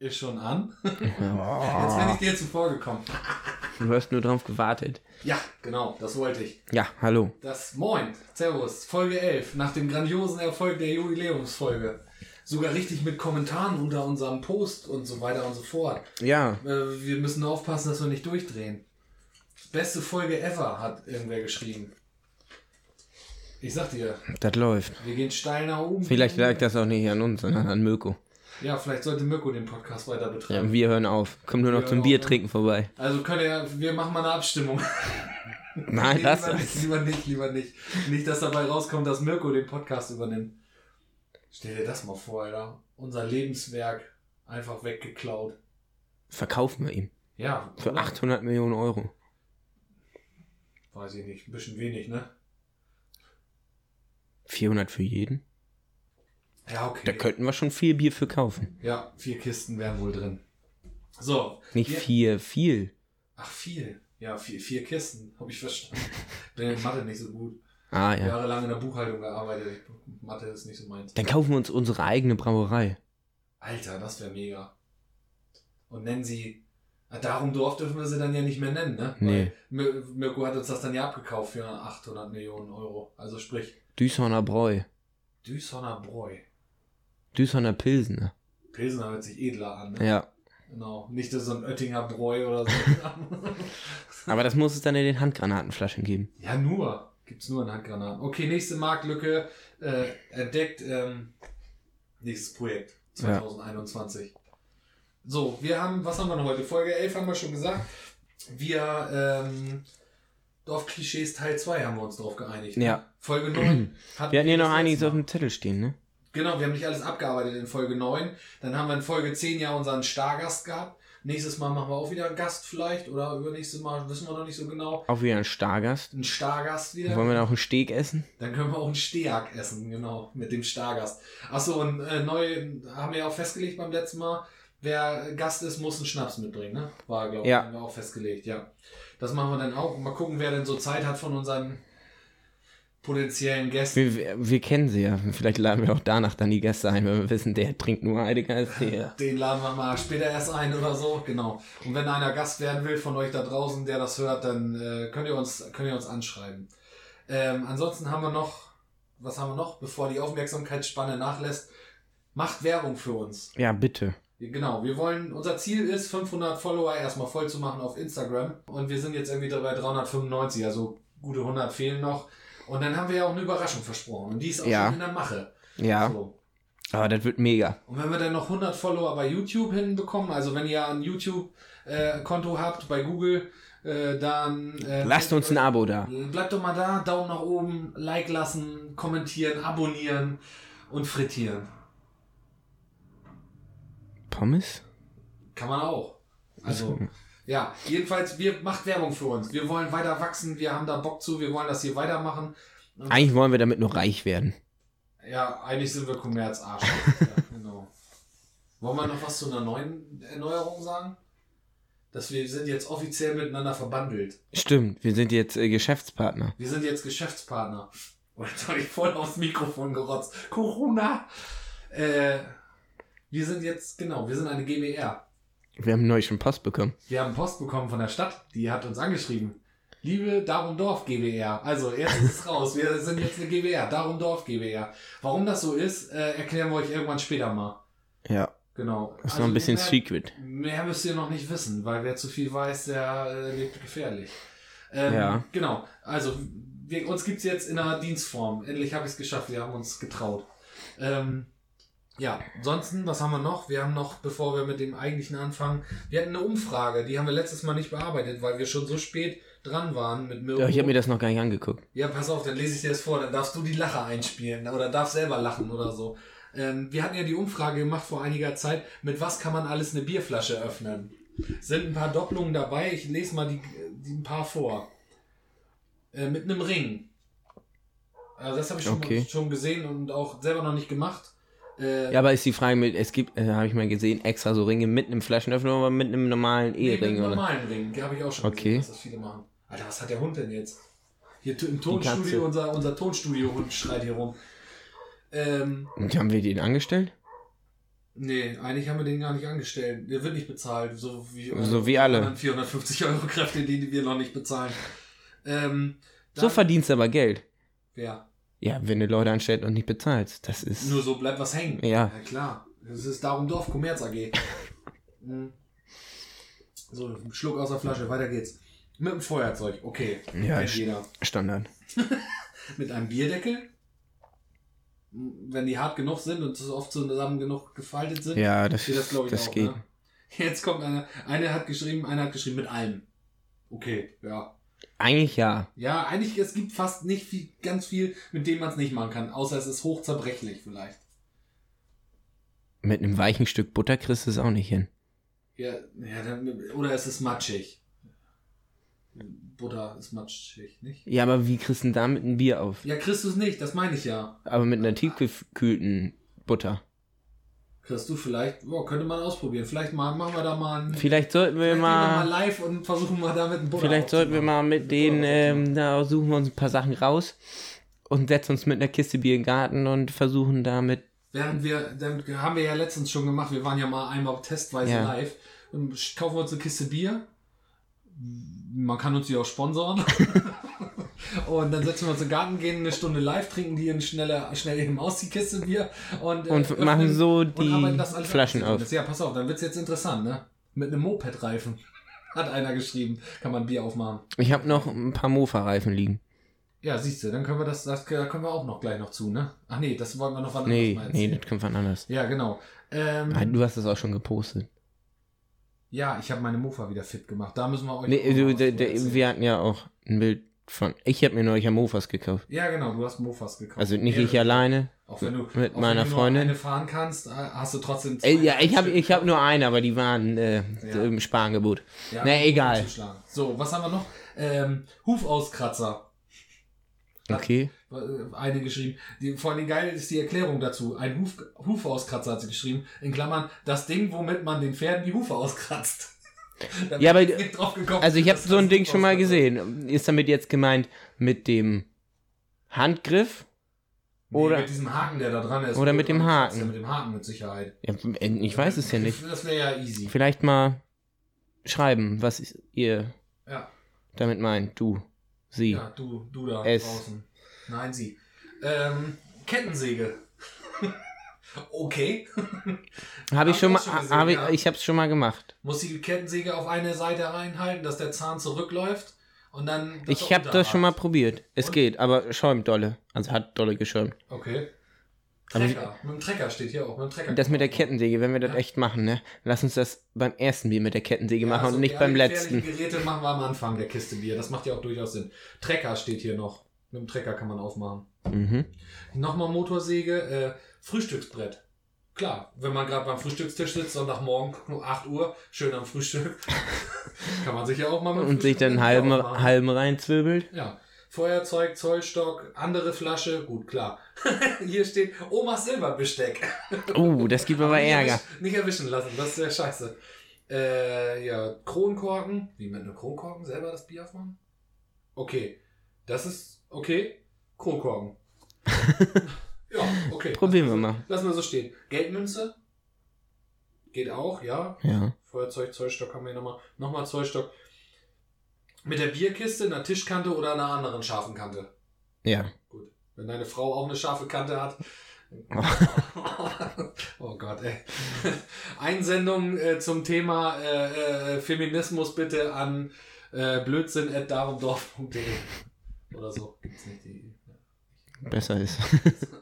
Ist schon an. Jetzt bin ich dir zuvor gekommen. Du hast nur drauf gewartet. Ja, genau, das wollte ich. Ja, hallo. Das Moin, Servus, Folge 11, nach dem grandiosen Erfolg der Jubiläumsfolge. Sogar richtig mit Kommentaren unter unserem Post und so weiter und so fort. Ja, Äh, wir müssen aufpassen, dass wir nicht durchdrehen. Beste Folge ever, hat irgendwer geschrieben. Ich sag dir, das läuft. wir gehen steil nach oben. Vielleicht lag das auch nicht an uns, sondern an Mirko. Ja, vielleicht sollte Mirko den Podcast weiter Ja, betreiben. wir hören auf. Kommt nur noch Wir zum Bier trinken vorbei. Also können ja, wir machen mal eine Abstimmung. Nein, Nee, lass lieber das. nicht, lieber nicht, lieber nicht. Nicht, dass dabei rauskommt, dass Mirko den Podcast übernimmt. Stell dir das mal vor, Alter. Unser Lebenswerk einfach weggeklaut. Verkaufen wir ihm. Ja, Für oder? 800 Millionen Euro. Weiß ich nicht. Ein bisschen wenig, ne? 400 für jeden. Ja, okay. Da könnten wir schon viel Bier für kaufen. ja, vier Kisten wären wohl drin. So. Nicht vier, viel. Ach, viel. Ja, vier, vier Kisten. Habe ich verstanden. Bin in Mathe nicht so gut. Ah ja. Jahrelang in der Buchhaltung gearbeitet. Mathe ist nicht so meins. Dann kaufen wir uns unsere eigene Brauerei. Alter, das wäre mega. Und nennen sie. Ah, Darum Dorf dürfen wir sie dann ja nicht mehr nennen, ne? Nee. Weil Mir- Mirko hat uns das dann ja abgekauft für 800 Millionen Euro. Also sprich, Düsseldorfer Bräu. Düsseldorfer Bräu. Düsseldorfer Pilsen. Pilsener hört sich edler an, ne? Ja. Genau. Nicht so ein Oettinger Bräu oder so. Aber das muss es dann in den Handgranatenflaschen geben. ja, nur. Gibt's nur in Handgranaten. Okay, nächste Marktlücke äh, entdeckt. Ähm, nächstes Projekt. 2021. So, wir haben, was haben wir noch heute? Folge 11 haben wir schon gesagt. Wir, ähm, Dorfklischees Teil 2 haben wir uns drauf geeinigt. ne? Ja. Folge 9. hatten Wir hatten hier noch einiges auf dem Zettel stehen, ne? Genau, wir haben nicht alles abgearbeitet in Folge 9. Dann haben wir in Folge 10 ja unseren Stargast gehabt. Nächstes Mal machen wir auch wieder einen Gast vielleicht. Oder übernächstes Mal, wissen wir noch nicht so genau. Auch wieder ein Stargast. Ein Stargast wieder. Wollen wir da auch einen Steg essen? Dann können wir auch einen Stehak essen, genau, mit dem Stargast. Achso, und äh, neu haben wir ja auch festgelegt beim letzten Mal, wer Gast ist, muss einen Schnaps mitbringen, ne? War, glaube ich, Ja. haben wir auch festgelegt, ja. Das machen wir dann auch. Mal gucken, wer denn so Zeit hat von unseren potenziellen Gästen. Wir, wir, kennen sie ja. Vielleicht laden wir auch danach dann die Gäste ein, wenn wir wissen, der trinkt nur Heidegger als der. Den laden wir mal später erst ein oder so, genau. Und wenn einer Gast werden will von euch da draußen, der das hört, dann äh, könnt ihr uns, könnt ihr uns anschreiben. Ähm, ansonsten haben wir noch, was haben wir noch, bevor die Aufmerksamkeitsspanne nachlässt, macht Werbung für uns. Ja, bitte. Genau, wir wollen, unser Ziel ist, 500 Follower erstmal voll zu machen auf Instagram. Und wir sind jetzt irgendwie bei 395, also gute 100 fehlen noch. Und dann haben wir ja auch eine Überraschung versprochen. Und die ist auch Ja. schon in der Mache. Ja, So. aber das wird mega. Und wenn wir dann noch 100 Follower bei YouTube hinbekommen, also wenn ihr ein YouTube-Konto habt bei Google, äh, dann äh, Lasst uns ein Abo da. Bleibt doch mal da, Daumen nach oben, Like lassen, kommentieren, abonnieren und frittieren. Pommes? Kann man auch. Also, ja, jedenfalls, wir macht Werbung für uns. Wir wollen weiter wachsen, wir haben da Bock zu, wir wollen das hier weitermachen. Eigentlich wollen wir damit nur reich werden. ja, eigentlich sind wir Kommerzarsch. ja, genau. Wollen wir noch was zu einer neuen Erneuerung sagen? Dass wir sind jetzt offiziell miteinander verbandelt. Stimmt, wir sind jetzt äh, Geschäftspartner. Wir sind jetzt Geschäftspartner. Und jetzt habe ich voll aufs Mikrofon gerotzt. Corona! Äh, wir sind jetzt, genau, wir sind eine GBR. Wir haben neu schon Post bekommen. Wir haben Post bekommen von der Stadt, die hat uns angeschrieben. Liebe Darumdorf GBR. Also, jetzt ist es raus. Wir sind jetzt eine GBR, Darumdorf GBR. Warum das so ist, äh, erklären wir euch irgendwann später mal. Ja, Genau. ist noch ein bisschen mehr, secret. Mehr müsst ihr noch nicht wissen, weil wer zu viel weiß, der äh, lebt gefährlich. Ähm, Ja. Genau. Also, wir, uns gibt's jetzt in einer Dienstform. Endlich habe ich es geschafft. Wir haben uns getraut. Ähm, ja, ansonsten, was haben wir noch? Wir haben noch, bevor wir mit dem eigentlichen anfangen, wir hatten eine Umfrage, die haben wir letztes Mal nicht bearbeitet, weil wir schon so spät dran waren mit Mirko. Ja, ich habe mir das noch gar nicht angeguckt. Ja, pass auf, dann lese ich dir das vor, dann darfst du die Lacher einspielen oder darfst selber lachen oder so. Ähm, wir hatten ja die Umfrage gemacht vor einiger Zeit, mit was kann man alles eine Bierflasche öffnen? Sind ein paar Doppelungen dabei, ich lese mal die, die ein paar vor. Äh, mit einem Ring. Also das habe ich schon, Okay. schon gesehen und auch selber noch nicht gemacht. Äh, Ja, aber ist die Frage mit, es gibt, äh, habe ich mal gesehen, extra so Ringe mit einem Flaschenöffner oder mit einem normalen nee, mit einem normalen Ring, habe ich auch schon Okay. gesehen, dass das viele machen. Alter, was hat der Hund denn jetzt? Hier im. Tonstudio, unser, unser Tonstudio-Hund schreit hier rum. Ähm, Und haben wir den angestellt? Nee, eigentlich haben wir den gar nicht angestellt. Der wird nicht bezahlt, so wie, So wie alle. anderen 450 Euro Kräfte, die wir noch nicht bezahlen. Ähm, So dann- verdienst du aber Geld. Wer? Ja, wenn du Leute anstellst und nicht bezahlst. Das ist. Nur so bleibt was hängen. Ja. Ja, klar. Das ist darum Dorf Kommerz AG. Mhm. so, Schluck aus der Flasche, weiter geht's. Mit dem Feuerzeug, okay. Ja, jeder. Standard. Mit einem Bierdeckel. Wenn die hart genug sind und so oft zusammen genug gefaltet sind. Ja, das, geht das, glaube ich, das auch, geht. Ne? Jetzt kommt einer, einer hat geschrieben, einer hat geschrieben mit allem. Okay, ja. Eigentlich ja. Ja, eigentlich, es gibt fast nicht viel, ganz viel, mit dem man es nicht machen kann, außer es ist hochzerbrechlich vielleicht. Mit einem weichen Stück Butter kriegst du es auch nicht hin. Ja, ja dann, oder es ist matschig. Butter ist matschig, nicht? Ja, aber wie kriegst du denn damit ein Bier auf? Ja, kriegst du es nicht, das meine ich ja. Aber mit einer tiefgekühlten Butter. Kriegst du vielleicht, boah, könnte man ausprobieren. Vielleicht mal, machen wir da mal ein, Vielleicht sollten wir vielleicht gehen wir mal mal. live und versuchen mal damit einen Butter Vielleicht sollten wir mal mit denen, Butter ähm, da suchen wir uns ein paar Sachen raus und setzen uns mit einer Kiste Bier in den Garten und versuchen damit. Während wir, dann haben wir ja letztens schon gemacht, wir waren ja mal einmal testweise Ja. live und kaufen wir uns eine Kiste Bier. Man kann uns die auch sponsoren. und dann setzen wir uns in den Garten, gehen eine Stunde live, trinken die in schneller, schnell eben aus, die Kiste Bier. Und, äh, Und machen so und die alles Flaschen auf. Ja, pass auf, dann wird's jetzt interessant, ne? Mit einem Moped-Reifen. Hat einer geschrieben, kann man Bier aufmachen. Ich habe noch ein paar Mofa-Reifen liegen. Ja, siehst du, dann können wir das, das da können wir auch noch gleich noch zu, ne? Ach nee, das wollen wir noch wann Nee, mal nee, das kommt wann anders. Ja, genau. Ähm, Ah, Du hast das auch schon gepostet. Ja, ich habe meine Mofa wieder fit gemacht. Da müssen wir euch. Nee, du, der, der, wir hatten ja auch ein Bild von. Ich habe mir neulich ja Mofas gekauft. ja, genau, du hast Mofas gekauft. Also nicht Mehrere. ich alleine. Auch wenn du mit auch meiner wenn du Freundin. Nur eine fahren kannst, äh, hast du trotzdem. zwei Ey, ja, ich habe ich hab nur eine, aber die waren äh, Ja. im Sparangebot. Ja, Na, egal. So, was haben wir noch? Ähm, Hufauskratzer. Okay. Äh, Eine geschrieben. Die, vor allem geil ist die Erklärung dazu. Ein Huf, Hufauskratzer hat sie geschrieben. In Klammern, das Ding, womit man den Pferden die Hufe auskratzt. Ja, aber- gekommen, Also ich habe so ein Ding schon mal gesehen. Ist damit jetzt gemeint mit dem Handgriff? Nee, Oder- mit diesem Haken, der da dran ist. Oder mit dem Haken. Ja, mit dem Haken mit Sicherheit. Ja, ich weiß es ja nicht. Das wäre ja easy. Vielleicht mal schreiben, was ihr Ja, damit meint. Du, sie. ja du, du da Es. draußen. Nein, sie. Ähm, Kettensäge. okay. Habe ich Hab schon mal, schon habe ich, ich habe es schon mal gemacht. Muss die Kettensäge auf eine Seite reinhalten, dass der Zahn zurückläuft und dann. Ich habe das schon mal probiert. Es Und? geht, aber schäumt dolle. Also hat dolle geschäumt. Okay. Aber Trecker. mit dem Trecker steht hier auch. Mit dem Trecker. Das mit der Kettensäge, wenn wir das Ja. echt machen, ne? Lass uns das beim ersten Bier mit der Kettensäge Ja, machen so und nicht die beim letzten. Geräte machen wir am Anfang der Kiste Bier. Das macht ja auch durchaus Sinn. Trecker steht hier noch. Mit dem Trecker kann man aufmachen. Mhm. Nochmal Motorsäge, äh, Frühstücksbrett. Klar, wenn man gerade beim Frühstückstisch sitzt, Sonntagmorgen, um 8 Uhr, schön am Frühstück, kann man sich ja auch mal mit Und sich dann halben, halben reinzwirbelt. Ja. Feuerzeug, Zollstock, andere Flasche, gut, klar. Hier steht Omas Silberbesteck. Oh, das gibt aber nicht Ärger. erwischen- Nicht erwischen lassen, das ist ja scheiße. Äh, ja, Kronkorken. Wie mit einem Kronkorken selber das Bier aufmachen? Okay. Das ist okay. Kronkorken. Ja, okay. Probieren wir mal. Lassen wir so stehen. Geldmünze. Geht auch, ja. Ja. Feuerzeug, Zollstock haben wir nochmal. Nochmal Zollstock. Mit der Bierkiste, einer Tischkante oder einer anderen scharfen Kante. Ja. Gut. Wenn deine Frau auch eine scharfe Kante hat. oh Gott, ey. Einsendung äh, zum Thema äh, äh, Feminismus bitte an äh, blödsinn.darumdorf.de oder so. Gibt's nicht die. Besser ist.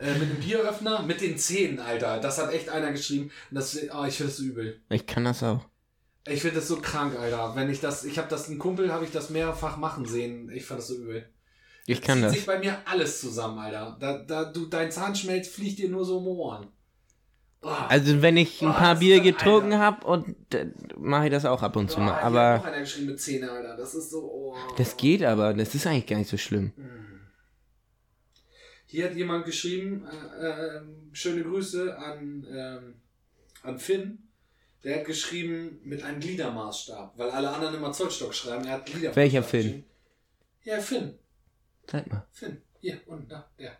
Äh, mit dem Bieröffner, mit den Zähnen, Alter. Das hat echt einer geschrieben. Das, oh, ich finde das so übel. Ich kann das auch. Ich finde das so krank, Alter. Wenn ich das, ich habe das, ein Kumpel habe ich das mehrfach machen sehen. Ich fand das so übel. Ich kann zieht das. sich bei mir alles zusammen, Alter. Da, da, du, dein Zahnschmelz fliegt dir nur so um die Ohren. Oh. Also wenn ich ein Oh, paar Bier getrunken habe und äh, mache ich das auch ab und zu mal. Aber noch einer geschrieben mit Zähne, Alter. Das ist so. Oh. das geht aber. Das ist eigentlich gar nicht so schlimm. Mm. Hier hat jemand geschrieben, äh, äh, schöne Grüße an, ähm, an Finn. Der hat geschrieben mit einem Gliedermaßstab, weil alle anderen immer Zollstock schreiben. Er hat Gliedermaßstab. Welcher Finn? geschrieben. Ja, Finn. Zeig mal. Finn. Hier, und da, der.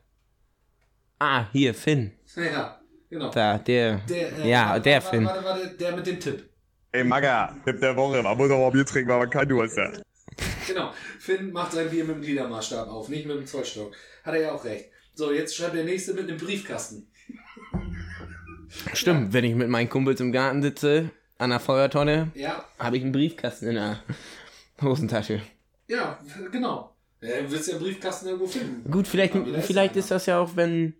Ah, hier, Finn. Ja. Genau. Da, der. Der, äh, ja, warte, der warte, Film. Warte, warte, der mit dem Tipp. Ey, Magga, Tipp der Woche. Man muss auch mal Bier trinken, weil man kein Durst hat. Genau. Finn macht sein Bier mit dem Gliedermaßstab auf, nicht mit dem Zollstock. Hat er ja auch recht. So, jetzt schreibt der nächste mit einem Briefkasten. Stimmt, wenn ich mit meinen Kumpels im Garten sitze, an der Feuertonne, Ja, habe ich einen Briefkasten in der Hosentasche. ja, genau. Ja, du wirst ja einen Briefkasten irgendwo finden. Gut, vielleicht, vielleicht ist das ja auch, wenn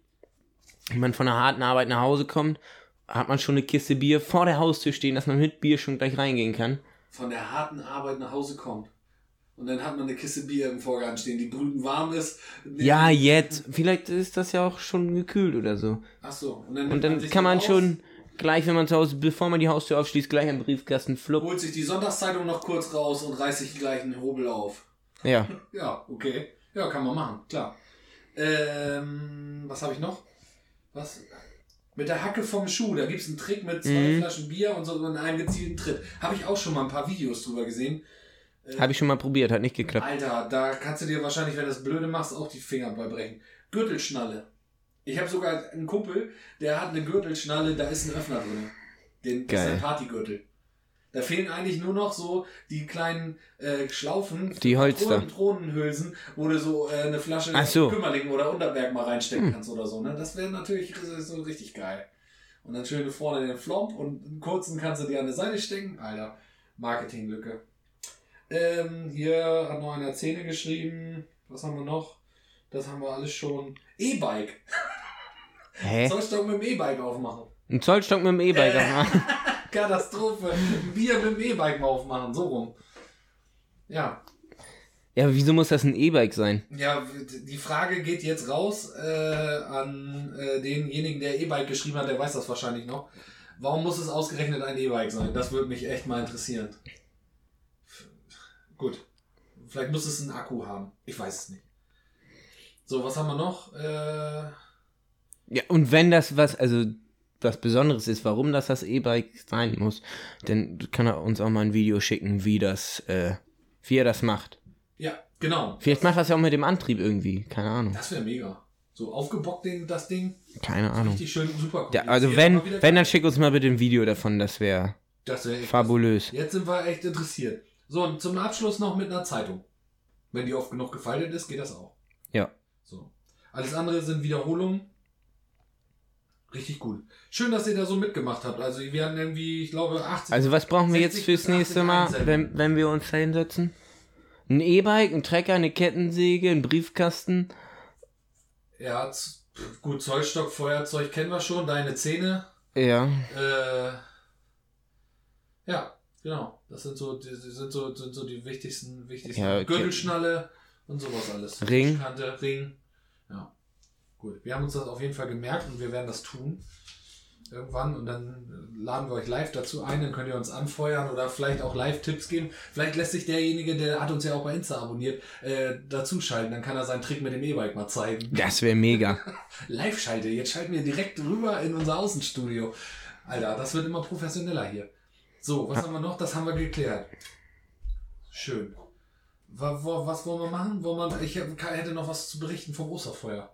man von einer harten Arbeit nach Hause kommt, hat man schon eine Kiste Bier vor der Haustür stehen, dass man mit Bier schon gleich reingehen kann. Von der harten Arbeit nach Hause kommt. Und dann hat man eine Kiste Bier im Vorgarten stehen, die brüten warm ist. Ja, jetzt. Vielleicht ist das ja auch schon gekühlt oder so. Ach so. Und dann, Und dann kann man schon gleich, wenn man zu Hause, bevor man die Haustür aufschließt, gleich einen Briefkasten flupp. Holt sich die Sonntagszeitung noch kurz raus und reißt sich gleich einen Hobel auf. Ja. Ja, okay. Ja, kann man machen, klar. Ähm, was habe ich noch? Was? Mit der Hacke vom Schuh, da gibt es einen Trick mit zwei Mhm. Flaschen Bier und so in einem gezielten Tritt. Habe ich auch schon mal ein paar Videos drüber gesehen. Habe ich schon mal probiert, hat nicht geklappt. Alter, da kannst du dir wahrscheinlich, wenn du das blöde machst, auch die Finger bei brechen. Gürtelschnalle. Ich habe sogar einen Kumpel, der hat eine Gürtelschnalle, da ist ein Öffner drin. Den, das ist Geil. ein Partygürtel. Da fehlen eigentlich nur noch so die kleinen äh, Schlaufen, Die Holster. Patronenhülsen, wo du so äh, eine Flasche Ach so. Kümmerling oder Unterberg mal reinstecken Hm. kannst oder so. Ne? Das wäre natürlich so richtig geil. Und dann schön vorne den Flomp und einen kurzen kannst du dir an der Seite stecken. Alter, Marketinglücke. Ähm, hier hat noch einer Zähne geschrieben. Was haben wir noch? Das haben wir alles schon. E-Bike. Hä? Zollstock mit dem E-Bike aufmachen. Ein Zollstock mit dem E-Bike Äh. aufmachen. Katastrophe. Ein Bier mit dem E-Bike mal aufmachen. So rum. Ja. Ja, aber wieso muss das ein E-Bike sein? Ja, die Frage geht jetzt raus äh, an äh, denjenigen, der E-Bike geschrieben hat, der weiß das wahrscheinlich noch. Warum muss es ausgerechnet ein E-Bike sein? Das würde mich echt mal interessieren. Vielleicht muss es einen Akku haben. Ich weiß es nicht. So, was haben wir noch? Äh, Ja, und wenn das was, also was Besonderes ist, warum das das E-Bike sein muss, dann kann er uns auch mal ein Video schicken, wie das, äh, wie er das macht. ja, genau. Vielleicht macht das ja auch mit dem Antrieb irgendwie, keine Ahnung. Das wäre mega. So aufgebockt den, das Ding. Keine Ahnung. Richtig schön, super Ja, also wenn, wenn, dann schick uns mal bitte ein Video davon, das wäre Das wäre echt fabulös. Jetzt sind wir echt interessiert. So, und zum Abschluss noch mit einer Zeitung. Wenn die oft genug gefaltet ist, geht das auch. Ja. So. Alles andere sind Wiederholungen. Richtig gut. Schön, dass ihr da so mitgemacht habt. Also wir hatten irgendwie, ich glaube, 80. Also was brauchen wir jetzt 60 fürs bis 80 nächste Mal, wenn, wenn wir uns da hinsetzen? Ein E-Bike, ein Trecker, eine Kettensäge, ein Briefkasten. Ja, gut, Zollstock, Feuerzeug kennen wir schon. Deine Zähne. Ja. Äh, ja, genau. Das sind so, die, sind so, sind so die wichtigsten, wichtigsten. Ja, okay. Gürtelschnalle und sowas alles. Ring. Kante, Ring. Ja. Gut. Wir haben uns das auf jeden Fall gemerkt und wir werden das tun. Irgendwann und dann laden wir euch live dazu ein, dann könnt ihr uns anfeuern oder vielleicht auch Live-Tipps geben. Vielleicht lässt sich derjenige, der hat uns ja auch bei Insta abonniert, äh, dazuschalten. Dann kann er seinen Trick mit dem E-Bike mal zeigen. Das wäre mega. Live-Schalte. Jetzt schalten wir direkt rüber in unser Außenstudio. Alter, das wird immer professioneller hier. So, was haben wir noch? Das haben wir geklärt. Schön. Wa- wa- Was wollen wir machen? Wollen wir, ich hätte noch was zu berichten vom Osterfeuer.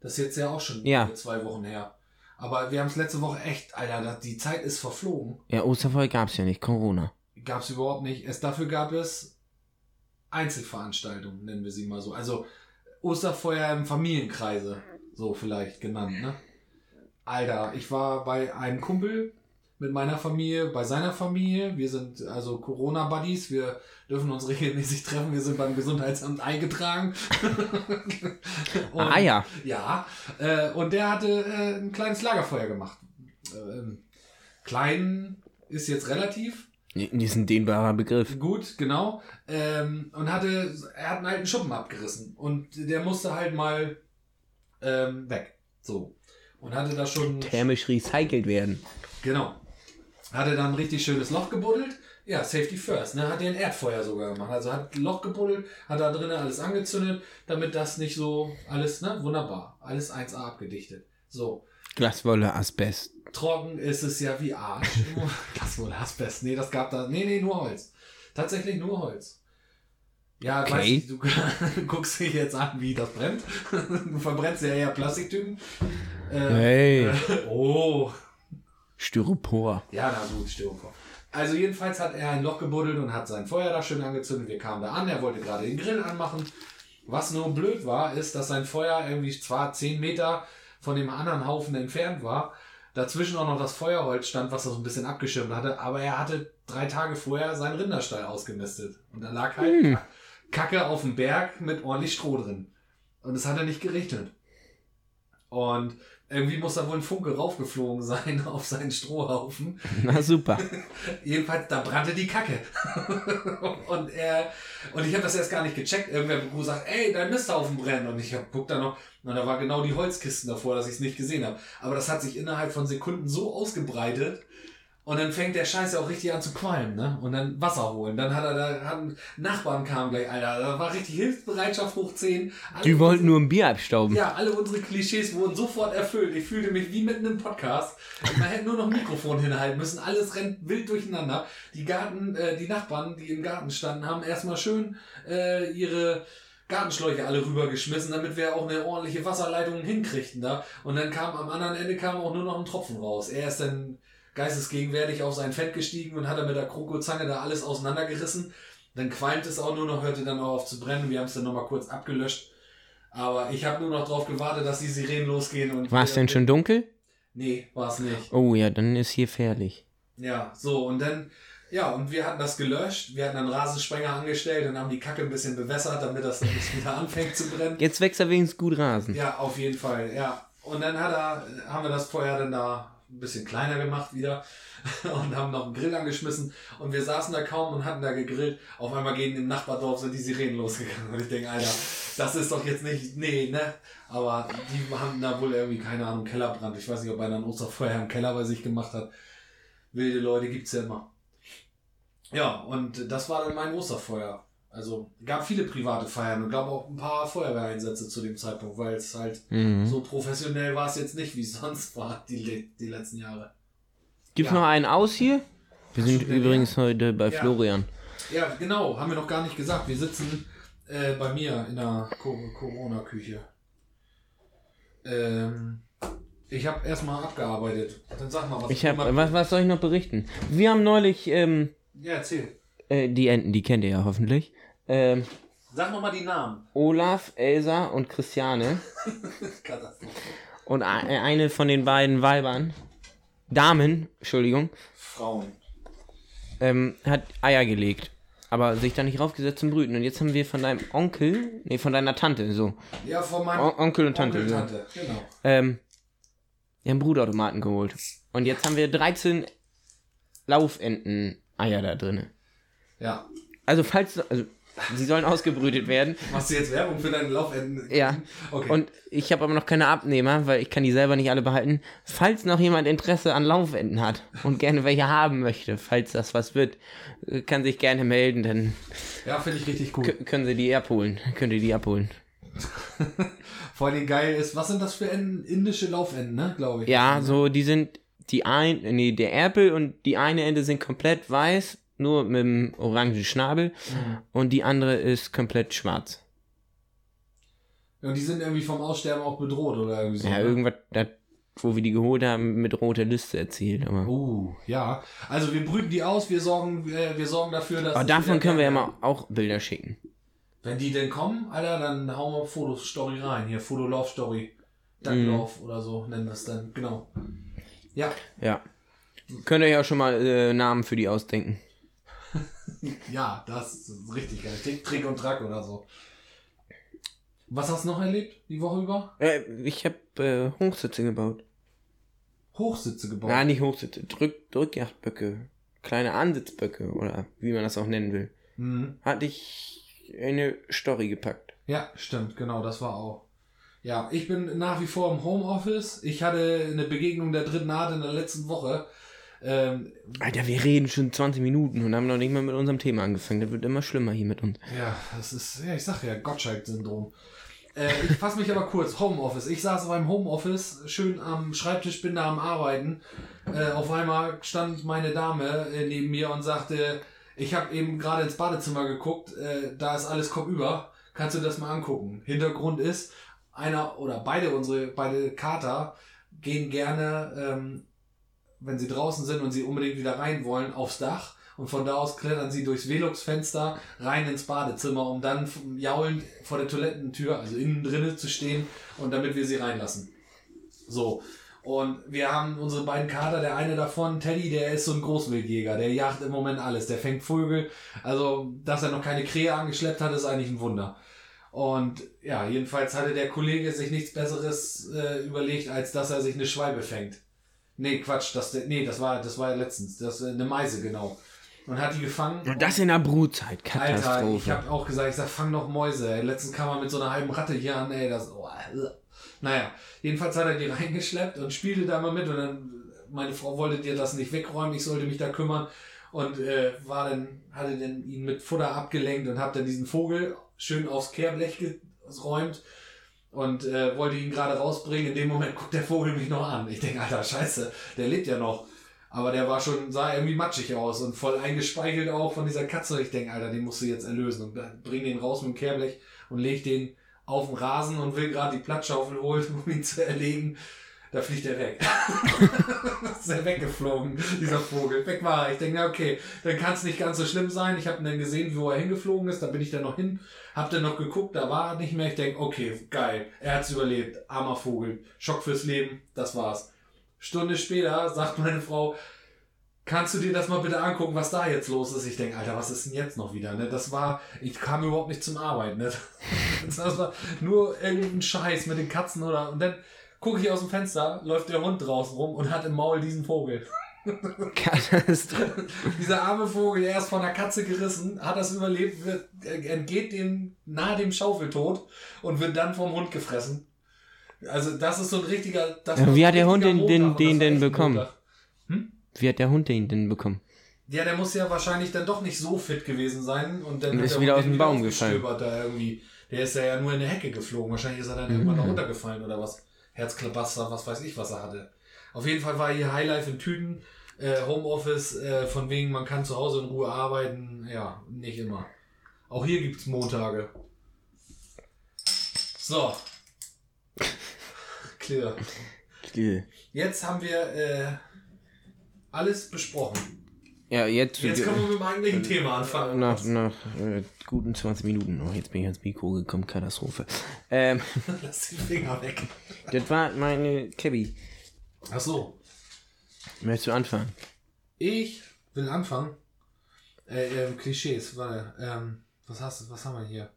Das ist jetzt ja auch schon Ja. zwei Wochen her. Aber wir haben es letzte Woche echt, Alter, die Zeit ist verflogen. Ja, Osterfeuer gab's ja nicht, Corona. Gab es überhaupt nicht. Es, dafür gab es Einzelveranstaltungen, nennen wir sie mal so. Also Osterfeuer im Familienkreise, so vielleicht genannt, ne? Alter, ich war bei einem Kumpel mit meiner Familie, bei seiner Familie. Wir sind also Corona-Buddies. Wir dürfen uns regelmäßig treffen. Wir sind beim Gesundheitsamt eingetragen. Und- ah ja. ja, äh, und der hatte äh, ein kleines Lagerfeuer gemacht. Ähm, klein ist jetzt relativ. Nee, Ist ein dehnbarer Begriff. Gut, genau. Ähm, und hatte, er hat einen alten Schuppen abgerissen. Und der musste halt mal ähm, weg. So. Und hatte da schon. Thermisch recycelt werden. Genau. Hatte dann ein richtig schönes Loch gebuddelt. Ja, Safety First. Ne? Hat er ein Erdfeuer sogar gemacht. Also hat ein Loch gebuddelt, hat da drinnen alles angezündet, damit das nicht so alles, ne? Wunderbar. Alles 1A abgedichtet. So. Glaswolle, Asbest. Trocken ist es ja wie Arsch. das wohl Asbest. Nee, das gab da. Nee, nee, nur Holz. Tatsächlich nur Holz. Ja, Okay. weiß ich, du guckst dich jetzt an, wie das brennt. du verbrennst ja eher Plastiktüten. Äh, Hey. Äh, oh, Styropor. ja, na gut, Styropor. Also jedenfalls hat er ein Loch gebuddelt und hat sein Feuer da schön angezündet. Wir kamen da an, er wollte gerade den Grill anmachen. Was nur blöd war, ist, dass sein Feuer irgendwie zwar 10 Meter von dem anderen Haufen entfernt war, dazwischen auch noch das Feuerholz stand, was er so ein bisschen abgeschirmt hatte, aber er hatte drei Tage vorher seinen Rinderstall ausgemistet. Und da lag halt Kacke auf dem Berg mit ordentlich Stroh drin. Und es hatte nicht geregnet. Und irgendwie muss da wohl ein Funke raufgeflogen sein auf seinen Strohhaufen. Na super. Jedenfalls, da brannte die Kacke. und er, und ich habe das erst gar nicht gecheckt. Irgendwer gesagt, ey, dein Misthaufen brennt. Und ich hab, guck da noch, und da war genau die Holzkisten davor, dass ich es nicht gesehen habe. Aber das hat sich innerhalb von Sekunden so ausgebreitet. Und dann fängt der Scheiß ja auch richtig an zu qualmen, ne? Und dann Wasser holen. Dann hat er da, hatten Nachbarn kamen gleich, Alter. Da war richtig Hilfsbereitschaft hoch 10. Alle Die wollten nur ein Bier abstauben. ja, alle unsere Klischees wurden sofort erfüllt. Ich fühlte mich wie mitten im Podcast. Man hätte nur noch ein Mikrofon hinhalten müssen. Alles rennt wild durcheinander. Die Garten, äh, die Nachbarn, die im Garten standen, haben erstmal schön äh, ihre Gartenschläuche alle rübergeschmissen, damit wir auch eine ordentliche Wasserleitung hinkriegten da. Und dann kam am anderen Ende kam auch nur noch ein Tropfen raus. Er ist dann geistesgegenwärtig auf sein Fett gestiegen und hat dann mit der Krokozange da alles auseinandergerissen. Dann qualmt es auch nur noch, hörte dann auch auf zu brennen. Wir haben es dann nochmal kurz abgelöscht. Aber ich habe nur noch darauf gewartet, dass die Sirenen losgehen. und War es denn schon dunkel? Nee, war es nicht. Oh ja, dann ist hier gefährlich. Ja, so und dann, ja, und wir hatten das gelöscht. Wir hatten einen Rasensprenger angestellt und haben die Kacke ein bisschen bewässert, damit das nicht wieder anfängt zu brennen. Jetzt wächst er wenigstens gut Rasen. Ja, auf jeden Fall, ja. Und dann hat er, haben wir das Feuer dann da ein bisschen kleiner gemacht wieder und haben noch einen Grill angeschmissen und wir saßen da kaum und hatten da gegrillt. Auf einmal gehen im Nachbardorf sind die Sirenen losgegangen und ich denke, Alter, das ist doch jetzt nicht, nee, ne? Aber die haben da wohl irgendwie, keine Ahnung, Kellerbrand. Ich weiß nicht, ob einer ein Osterfeuer im Keller bei sich gemacht hat. Wilde Leute gibt's ja immer. Ja, und das war dann mein Osterfeuer. Also gab viele private Feiern und glaube auch ein paar Feuerwehreinsätze zu dem Zeitpunkt, weil es halt Mhm. so professionell war es jetzt nicht, wie es sonst war, die, die letzten Jahre. Gibt's Ja. noch einen aus hier? Wir Ach, sind übrigens heute bei Ja. Florian. Ja, genau, haben wir noch gar nicht gesagt. Wir sitzen äh, bei mir in der Co Corona-Küche. Ähm, ich habe erstmal abgearbeitet. Dann sag mal, was Ich du hab, gemacht was, was soll ich noch berichten? Wir haben neulich, ähm, Ja, erzähl. Äh, die Enten, die kennt ihr ja hoffentlich. Ähm, Sag noch mal die Namen. Olaf, Elsa und Christiane. Katastrophe. Und äh, eine von den beiden Weibern, Damen, Entschuldigung, Frauen. ähm, hat Eier gelegt. Aber sich da nicht raufgesetzt zum Brüten. Und jetzt haben wir von deinem Onkel, nee, von deiner Tante, so. Ja, von meinem On Onkel und Tante. Onkel, so. Tante. Genau. Ähm, wir haben Brutautomaten geholt. Und jetzt haben wir 13 Laufenten-Eier da drin. Ja. Also falls, also sie sollen ausgebrütet werden. Machst du jetzt Werbung für deine Laufenden? Ja. Okay. Und ich habe aber noch keine Abnehmer, weil ich kann die selber nicht alle behalten. Falls noch jemand Interesse an Laufenden hat und gerne welche haben möchte, falls das was wird, kann sich gerne melden, dann ja, finde ich richtig cool. können sie die abholen. Könnt ihr die abholen. Vor allem geil ist, was sind das für Enten? Indische Laufenden, ne, glaube ich. Ja, so die sind die ein, nee, der Erpel und die eine Ende sind komplett weiß, nur mit dem orangen Schnabel und die andere ist komplett schwarz. Und die sind irgendwie vom Aussterben auch bedroht oder irgendwie so. Ja, ne? irgendwas, das, wo wir die geholt haben, mit roter Liste erzielt. Aber, Uh, ja. Also wir brüten die aus, wir sorgen, äh, wir sorgen dafür, dass. aber davon können wir ja mal auch Bilder schicken. Wenn die denn kommen, Alter, dann hauen wir Fotostory rein. Hier, Fotolauf-Story. Ducklauf Mhm. oder so nennen wir es dann. Genau. Ja. Ja. Könnt ihr auch schon mal äh, Namen für die ausdenken. Ja, das ist richtig geil. Trick, Trick und Track oder so. Was hast du noch erlebt die Woche über? Äh, ich habe äh, Hochsitze gebaut. Hochsitze gebaut. Nein, nicht Hochsitze, Drück, Drückjagdböcke. Kleine Ansitzböcke oder wie man das auch nennen will. Mhm. Hatte ich in eine Story gepackt. Ja, stimmt, genau, das war auch. Ja, ich bin nach wie vor im Homeoffice. Ich hatte eine Begegnung der dritten Art in der letzten Woche. Ähm, Alter, wir reden schon 20 Minuten und haben noch nicht mal mit unserem Thema angefangen. Das wird immer schlimmer hier mit uns. ja, das ist, ja, ich sag ja, Gottschalk-Syndrom. Äh, ich fasse mich aber kurz. Homeoffice. Ich saß beim Homeoffice, schön am Schreibtisch, bin da am Arbeiten. Äh, auf einmal stand meine Dame äh, neben mir und sagte, ich habe eben gerade ins Badezimmer geguckt, äh, da ist alles kopfüber. Kannst du das mal angucken? Hintergrund ist, einer oder beide unsere, beide Kater gehen gerne, ähm, wenn sie draußen sind und sie unbedingt wieder rein wollen, aufs Dach. Und von da aus klettern sie durchs Velux-Fenster rein ins Badezimmer, um dann jaulend vor der Toilettentür, also innen drinnen zu stehen und damit wir sie reinlassen. So. Und wir haben unsere beiden Kater, der eine davon, Teddy, der ist so ein Großwildjäger, der jagt im Moment alles, der fängt Vögel. Also, dass er noch keine Krähe angeschleppt hat, ist eigentlich ein Wunder. Und ja, jedenfalls hatte der Kollege sich nichts Besseres äh, überlegt, als dass er sich eine Schwalbe fängt. Nee, Quatsch, das, nee, das war, das war ja letztens, das äh, eine Meise, genau. Und hat die gefangen. Und das in der Brutzeit, Alter, ich Katastrophe. habe auch gesagt, ich sag, fang doch Mäuse. Ey. Letztens kam er mit so einer halben Ratte hier an, ey, das. Oh, äh. naja, jedenfalls hat er die reingeschleppt und spielte da mal mit und dann, meine Frau wollte dir das nicht wegräumen, ich sollte mich da kümmern und äh, war dann, hatte dann ihn mit Futter abgelenkt und hab dann diesen Vogel schön aufs Kehrblech geräumt und äh, wollte ihn gerade rausbringen. In dem Moment guckt der Vogel mich noch an. Ich denke, Alter, scheiße, der lebt ja noch. Aber der war schon, sah irgendwie matschig aus und voll eingespeichelt auch von dieser Katze. Ich denke, Alter, den musst du jetzt erlösen und bring den raus mit dem Kehrblech und leg den auf den Rasen und will gerade die Plattschaufel holen, um ihn zu erlegen. Da fliegt er weg. ist er weggeflogen, dieser Vogel. Weg war er. Ich denke, okay, dann kann es nicht ganz so schlimm sein. Ich habe dann gesehen, wo er hingeflogen ist. Da bin ich dann noch hin, hab dann noch geguckt, da war er nicht mehr. Ich denke, okay, geil, er hat's überlebt. Armer Vogel. Schock fürs Leben, das war's. Stunde später sagt meine Frau, kannst du dir das mal bitte angucken, was da jetzt los ist? Ich denke, Alter, was ist denn jetzt noch wieder? Ne? Das war, ich kam überhaupt nicht zum Arbeiten. Ne? Das war nur irgendein Scheiß mit den Katzen oder. Und dann gucke ich aus dem Fenster, läuft der Hund draußen rum und hat im Maul diesen Vogel. Dieser arme Vogel, er ist von der Katze gerissen, hat das überlebt, wird, entgeht dem, nahe dem Schaufeltod und wird dann vom Hund gefressen. Also das ist so ein richtiger... Wie hat der Hund den- den- den denn bekommen? Montag. Wie hat der Hund den denn bekommen? Ja, der muss ja wahrscheinlich dann doch nicht so fit gewesen sein und dann Und ist der wieder Hund aus dem Baum aufgestöbert Da irgendwie. Der ist ja, ja nur in eine Hecke geflogen. Wahrscheinlich ist er dann irgendwann Mhm. da runtergefallen oder was. Herzklabaster, was weiß ich, was er hatte. Auf jeden Fall war hier Highlife in Tüten. Äh, Homeoffice, äh, von wegen, man kann zu Hause in Ruhe arbeiten. Ja, nicht immer. Auch hier gibt's Montage. So. Clear. Jetzt haben wir äh, alles besprochen. Ja, jetzt, Jetzt können wir mit dem eigentlichen Thema anfangen. nach, nach äh, guten 20 Minuten. Oh, jetzt bin ich ans Mikro gekommen. Katastrophe. Ähm, Lass die Finger weg. das war meine Cabby. Ach so. Möchtest du anfangen? Ich will anfangen. Äh, ähm, Klischees, warte. Ähm, was hast du, was haben wir hier?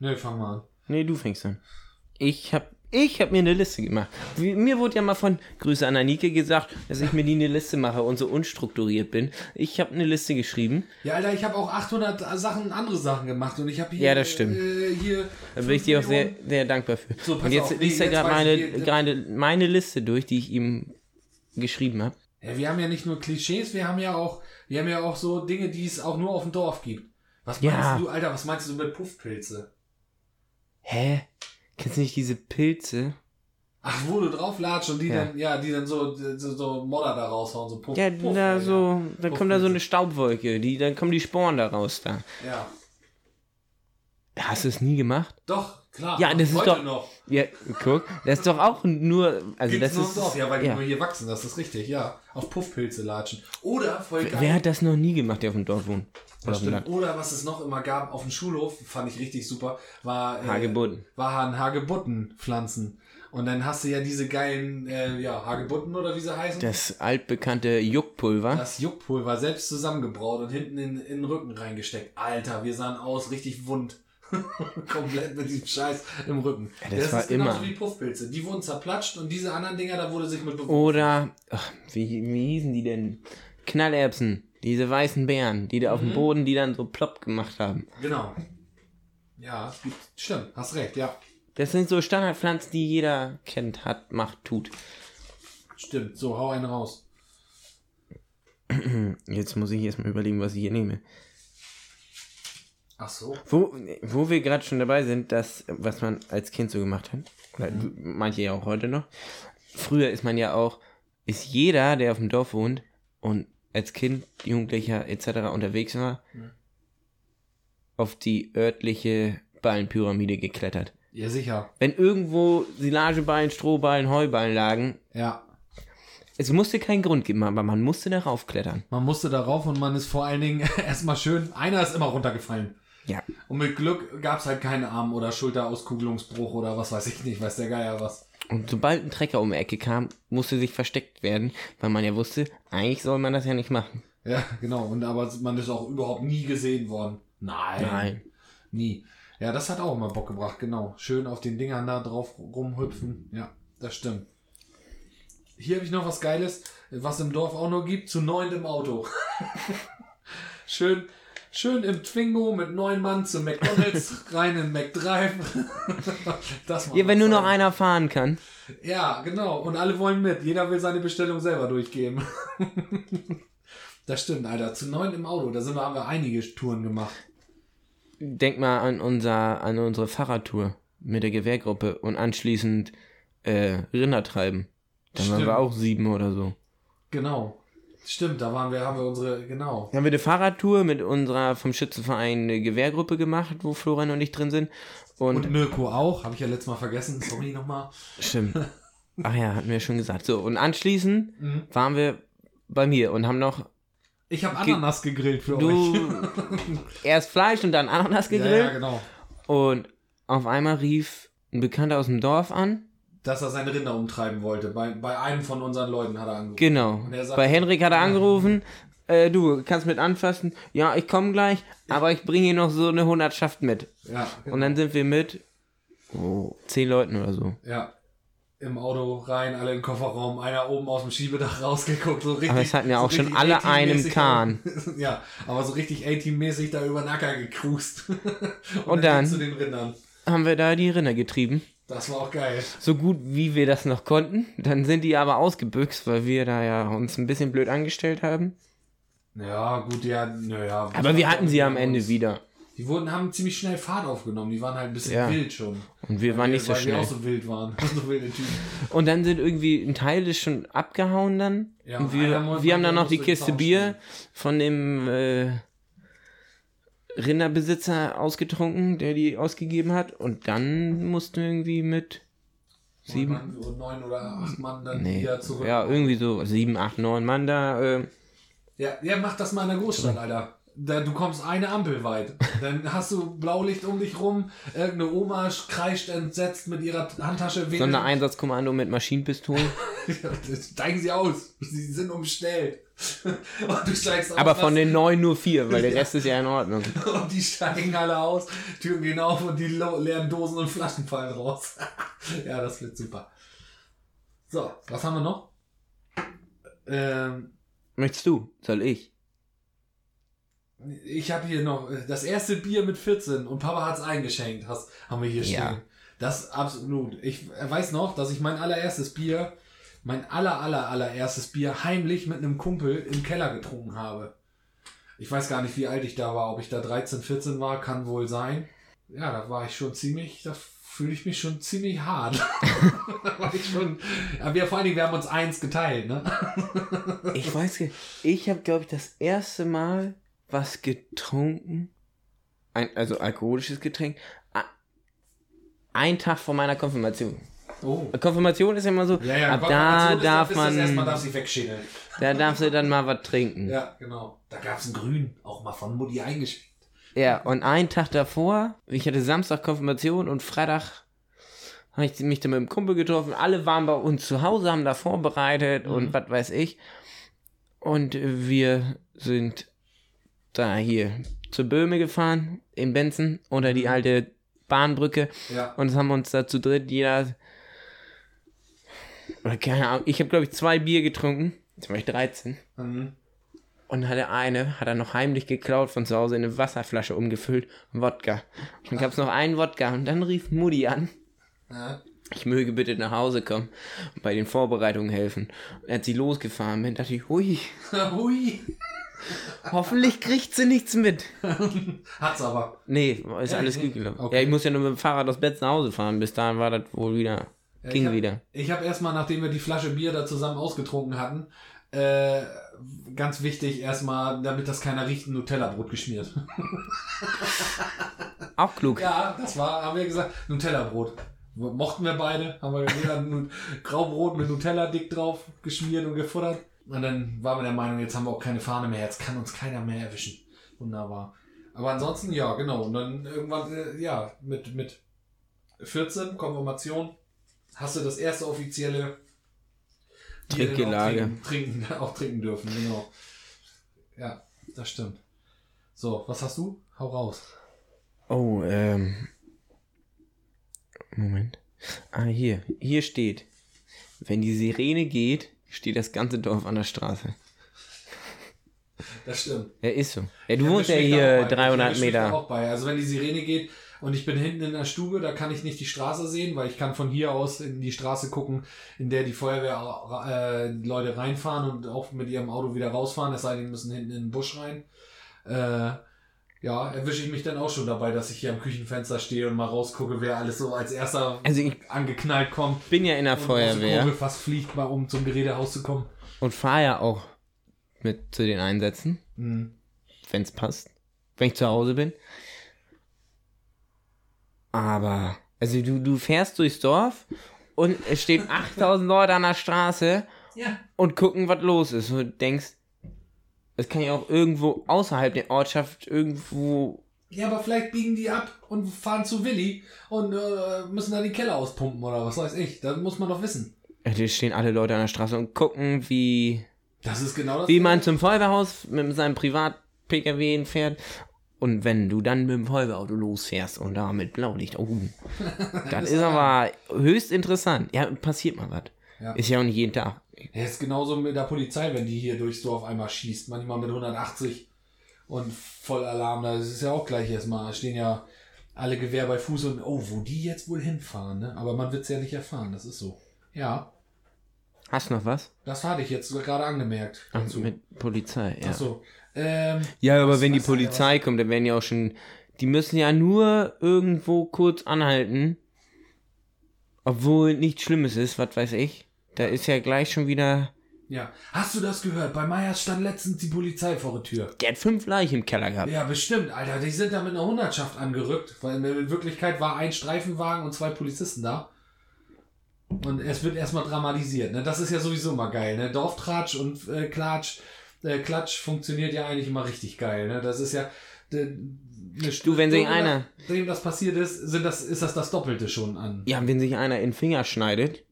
Nö, fang mal an. Nee, du fängst an. Ich hab, ich hab mir eine Liste gemacht. Mir wurde ja mal von Grüße an Anike gesagt, dass ich mir die eine Liste mache und so unstrukturiert bin. Ich habe eine Liste geschrieben. Ja, Alter, ich habe auch 800 Sachen, andere Sachen gemacht und ich habe hier. Ja, das stimmt. Äh, hier Da bin ich dir auch sehr, sehr dankbar für. So, pass und jetzt auf, nee, liest er gerade meine, ich, gerade meine Liste durch, die ich ihm geschrieben habe. Ja, wir haben ja nicht nur Klischees, wir haben ja auch, wir haben ja auch so Dinge, die es auch nur auf dem Dorf gibt. Was meinst Ja. du, Alter, was meinst du mit Puffpilze? Hä? Kennst du nicht diese Pilze? Ach, wo du drauf latsch und die Ja. dann, ja, die dann so, so, so Modder da raushauen, so Puff. Ja, Puff, da Alter. so, dann kommt da so eine Staubwolke, die, dann kommen die Sporen da raus da. Ja. Hast du es nie gemacht? Doch, klar. Ja, das ist doch- noch. Ja, guck, das ist doch auch nur, also Gibt's das ist, Dorf, ja, weil die ja. nur hier wachsen, das ist richtig, ja. Auf Puffpilze latschen. Oder, voll geil. Wer hat das noch nie gemacht, der auf dem Dorf wohnt? Oder? Oder was es noch immer gab auf dem Schulhof, fand ich richtig super, war äh, Hagebutten. waren Hagebuttenpflanzen. Und dann hast du ja diese geilen, äh, ja, Hagebutten oder wie sie heißen. Das altbekannte Juckpulver. Das Juckpulver selbst zusammengebraut und hinten in, in den Rücken reingesteckt. Alter, wir sahen aus richtig wund. Komplett mit diesem Scheiß im Rücken. Ja, das war ist genauso immer. wie Puffpilze. Die wurden zerplatscht und diese anderen Dinger, da wurde sich mit Oder, ach, wie, wie hießen die denn? Knallerbsen. Diese weißen Beeren, die da auf dem Mhm. Boden, die dann so plopp gemacht haben. Genau. Ja, stimmt, hast recht, ja. Das sind so Standardpflanzen, die jeder kennt, hat, macht, tut. Stimmt. So, hau einen raus. Jetzt muss ich erstmal überlegen, was ich hier nehme. Ach so. Wo, wo wir gerade schon dabei sind, das, was man als Kind so gemacht hat, oder Mhm. manche ja auch heute noch. Früher ist man ja auch, ist jeder, der auf dem Dorf wohnt und als Kind, Jugendlicher etc. unterwegs war, Mhm. auf die örtliche Ballenpyramide geklettert. Ja, sicher. Wenn irgendwo Silageballen, Strohballen, Heuballen lagen, Ja. es musste keinen Grund geben, aber man musste darauf klettern. Man musste darauf und man ist vor allen Dingen erstmal schön. Einer ist immer runtergefallen. Ja. Und mit Glück gab es halt keinen Arm- oder Schulterauskugelungsbruch oder was weiß ich nicht, weiß der Geier was. Und sobald ein Trecker um die Ecke kam, musste sich versteckt werden, weil man ja wusste, eigentlich soll man das ja nicht machen. Ja, genau. Und aber man ist auch überhaupt nie gesehen worden. Nein. Nein. Nie. Ja, das hat auch immer Bock gebracht, genau. Schön auf den Dingern da drauf rumhüpfen. Ja, das stimmt. Hier habe ich noch was Geiles, was im Dorf auch nur gibt, zu neunt im Auto. schön, schön im Twingo mit neun Mann zu McDonalds, rein in McDrive. das Ja, wenn nur noch einer fahren kann. Ja, genau. Und alle wollen mit. Jeder will seine Bestellung selber durchgeben. das stimmt, Alter. Zu neun im Auto. Da sind wir, haben wir einige Touren gemacht. Denk mal an, unser, an unsere Fahrradtour mit der Gewehrgruppe und anschließend äh, Rinder treiben. Dann waren Stimmt. wir auch sieben oder so. Genau. Stimmt, da waren wir, haben wir unsere, genau. Dann haben wir eine Fahrradtour mit unserer vom Schützenverein eine Gewehrgruppe gemacht, wo Florian und ich drin sind. Und, Und Mirko auch, habe ich ja letztes Mal vergessen. Sorry nochmal. stimmt. Ach ja, hatten wir schon gesagt. So, und anschließend Mhm. waren wir bei mir und haben noch Ich habe Ananas gegrillt für euch. du erst Fleisch und dann Ananas Ja, ja, gegrillt. genau. Und auf einmal rief ein Bekannter aus dem Dorf an. Dass er seine Rinder umtreiben wollte. Bei, bei einem von unseren Leuten hat er angerufen. Genau. Sagt- Bei Henrik hat er angerufen. Äh, du kannst mit anfassen. Ja, ich komme gleich, aber ich bringe hier noch so eine Hundertschaft mit. Ja, Und dann sind wir mit oh, zehn Leuten oder so. ja. Im Auto rein, alle im Kofferraum, einer oben aus dem Schiebedach rausgeguckt. So richtig, Aber es hatten ja so auch schon richtig alle einen Kahn. ja, aber so richtig A-Team-mäßig da über den Acker gecruised. Und, Und dann? zu den Rindern. Haben wir da die Rinder getrieben. Das war auch geil. So gut wie wir das noch konnten. Dann sind die aber ausgebüxt, weil wir da ja uns ein bisschen blöd angestellt haben. Ja, gut, ja, naja. Aber wir hatten sie am Ende wieder. Die wurden, haben ziemlich schnell Fahrt aufgenommen. Die waren halt ein bisschen Ja. wild schon. Und wir waren nicht so weil wir schnell. auch so wild waren. so wilde Typen. Und dann sind irgendwie ein Teil ist schon abgehauen dann. Ja, und wir, wir haben dann noch die Kiste. Bier von dem äh, Rinderbesitzer ausgetrunken, der die ausgegeben hat. Und dann mussten wir irgendwie mit sieben, Neun, oder acht Mann dann nee, wieder zurück. ja, irgendwie so sieben, acht, neun Mann da. Äh, Ja, ja, mach das mal in der Großstadt, Alter. Da, du kommst eine Ampel weit. Dann hast du Blaulicht um dich rum. Irgendeine Oma kreischt entsetzt mit ihrer Handtasche. Sondereinsatzkommando mit Maschinenpistolen. Steigen sie aus. Sie sind umstellt. Aber von den neun nur vier, weil der Rest ist ja in Ordnung. Und die steigen alle aus. Türen gehen auf und die leeren Dosen und Flaschen fallen raus. ja, das wird super. So, was haben wir noch? Ähm, Möchtest du? Soll ich? Ich habe hier noch äh, das erste Bier mit 14 und Papa hat's eingeschenkt, hast, haben wir hier stehen. Ja. Das absolut. Ich weiß noch, dass ich mein allererstes Bier, mein aller aller allererstes Bier heimlich mit einem Kumpel im Keller getrunken habe. Ich weiß gar nicht, wie alt ich da war, ob ich da 13, 14 war, kann wohl sein. Ja, da war ich schon ziemlich, da fühle ich mich schon ziemlich hart. da war ich schon, aber wir vor allen Dingen, wir haben uns eins geteilt, ne? Ich weiß. Ich habe, glaube ich, das erste Mal was getrunken. Ein, also alkoholisches Getränk. Ein Tag vor meiner Konfirmation. Oh. Konfirmation ist ja immer so, Ja, ja, ab da darf ist das erstmal darf man, wegschädeln. da darfst du dann mal was trinken. Ja. Ja, genau. Da gab es ein Grün, auch mal von Mutti eingeschickt. und einen Tag davor, ich hatte Samstag Konfirmation und Freitag habe ich mich dann mit dem Kumpel getroffen. Alle waren bei uns zu Hause, haben da vorbereitet und was weiß ich. Und wir sind da hier zur Böhme gefahren, in Benzen, unter die alte Bahnbrücke Ja. und haben uns da zu dritt jeder oder keine Ahnung, ich habe glaube ich zwei Bier getrunken, jetzt war ich 13 Mhm. und hatte eine, hat er noch heimlich geklaut von zu Hause in eine Wasserflasche umgefüllt, Wodka. Und dann gab es noch einen Wodka und dann rief Mutti an, Ja. ich möge bitte nach Hause kommen und bei den Vorbereitungen helfen. Und als sie losgefahren bin, dachte ich, hui, Hui. hoffentlich kriegt sie nichts mit. Hat's aber. Nee, ist Ja, alles gut gelaufen. Okay. Ja, ich muss ja nur mit dem Fahrrad aus Betz nach Hause fahren. Bis dahin war das wohl wieder, ging ich hab, wieder. Ich habe erstmal, nachdem wir die Flasche Bier da zusammen ausgetrunken hatten, Äh, ganz wichtig, erstmal, damit das keiner riecht, ein Nutella-Brot geschmiert. Auch klug. Ja, das war, haben wir gesagt, Nutella-Brot. Mochten wir beide, haben wir jeder ein Graubrot mit Nutella dick drauf geschmiert und gefuttert. Und dann waren wir der Meinung, jetzt haben wir auch keine Fahne mehr, jetzt kann uns keiner mehr erwischen. Wunderbar. Aber ansonsten, ja, genau. Und dann irgendwann, äh, ja, mit, mit 14, Konfirmation, hast du das erste offizielle Trinkgelage. Auch trinken, trinken, auch trinken dürfen, genau. Ja, das stimmt. So, was hast du? Hau raus. Oh, ähm. Moment. Ah, hier. Hier steht. Wenn die Sirene geht, steht das ganze Dorf an der Straße. Das stimmt. Ja, ist so. Ja, du wohnst ja hier auch bei. Ich 300 erwisch mich da Meter. Auch bei. Also wenn die Sirene geht und ich bin hinten in der Stube, da kann ich nicht die Straße sehen, weil ich kann von hier aus in die Straße gucken, in der die Feuerwehr äh, Leute reinfahren und auch mit ihrem Auto wieder rausfahren, es sei denn, die müssen hinten in den Busch rein. Äh, ja, erwische ich mich dann auch schon dabei, dass ich hier am Küchenfenster stehe und mal rausgucke, wer alles so als erster Also angeknallt kommt. bin ja in der und Feuerwehr Kurve fast fliegt, mal um zum Gerätehaus zu kommen. und fahre ja auch mit zu den Einsätzen, Mhm. wenn es passt. Wenn ich zu Hause bin. Aber, also du, du fährst durchs Dorf und es stehen 8000 Leute an der Straße Ja. und gucken, was los ist. Und du denkst, es kann ja auch irgendwo außerhalb der Ortschaft irgendwo. Ja, aber vielleicht biegen die ab und fahren zu Willi und äh, müssen dann die Keller auspumpen oder was weiß ich. Das muss man doch wissen. Ja, Da stehen alle Leute an der Straße und gucken, wie, Das ist genau das. wie man zum Feuerwehrhaus mit seinem Privat-Pkw fährt. Und wenn du dann mit dem Feuerwehrauto losfährst und da mit Blaulicht, oh, das ist aber höchst interessant. Ja, passiert mal was. Ja. Ist ja auch nicht jeden Tag. Ja, ist genauso mit der Polizei, wenn die hier durchs Dorf einmal schießt. Manchmal mit 180 und voll Alarm. Das ist ja auch gleich erstmal. Da stehen ja alle Gewehr bei Fuß und oh, wo die jetzt wohl hinfahren, ne? Aber man wird es ja nicht erfahren, das ist so. Ja, Hast du noch was? das hatte ich jetzt gerade angemerkt. Ach, dazu. mit Polizei, ja. Achso. Ähm, Ja, aber wenn die Polizei kommt, dann werden ja auch schon. Die müssen ja nur irgendwo kurz anhalten. Obwohl nichts Schlimmes ist, was weiß ich. Da ist ja gleich schon wieder. ja. Hast du das gehört? Bei Meyers stand letztens die Polizei vor der Tür. Der hat fünf Leichen im Keller gehabt. Ja, bestimmt, Alter. Die sind da mit einer Hundertschaft angerückt, weil in Wirklichkeit war ein Streifenwagen und zwei Polizisten da. Und es wird erstmal dramatisiert. Ne? Das ist ja sowieso immer geil. Ne? Dorftratsch und äh, Klatsch, äh, Klatsch funktioniert ja eigentlich immer richtig geil. Ne? Das ist ja. Eine Du, wenn sich einer- Nachdem das passiert ist, sind das, ist das das Doppelte schon an. Ja, wenn sich einer in den Finger schneidet,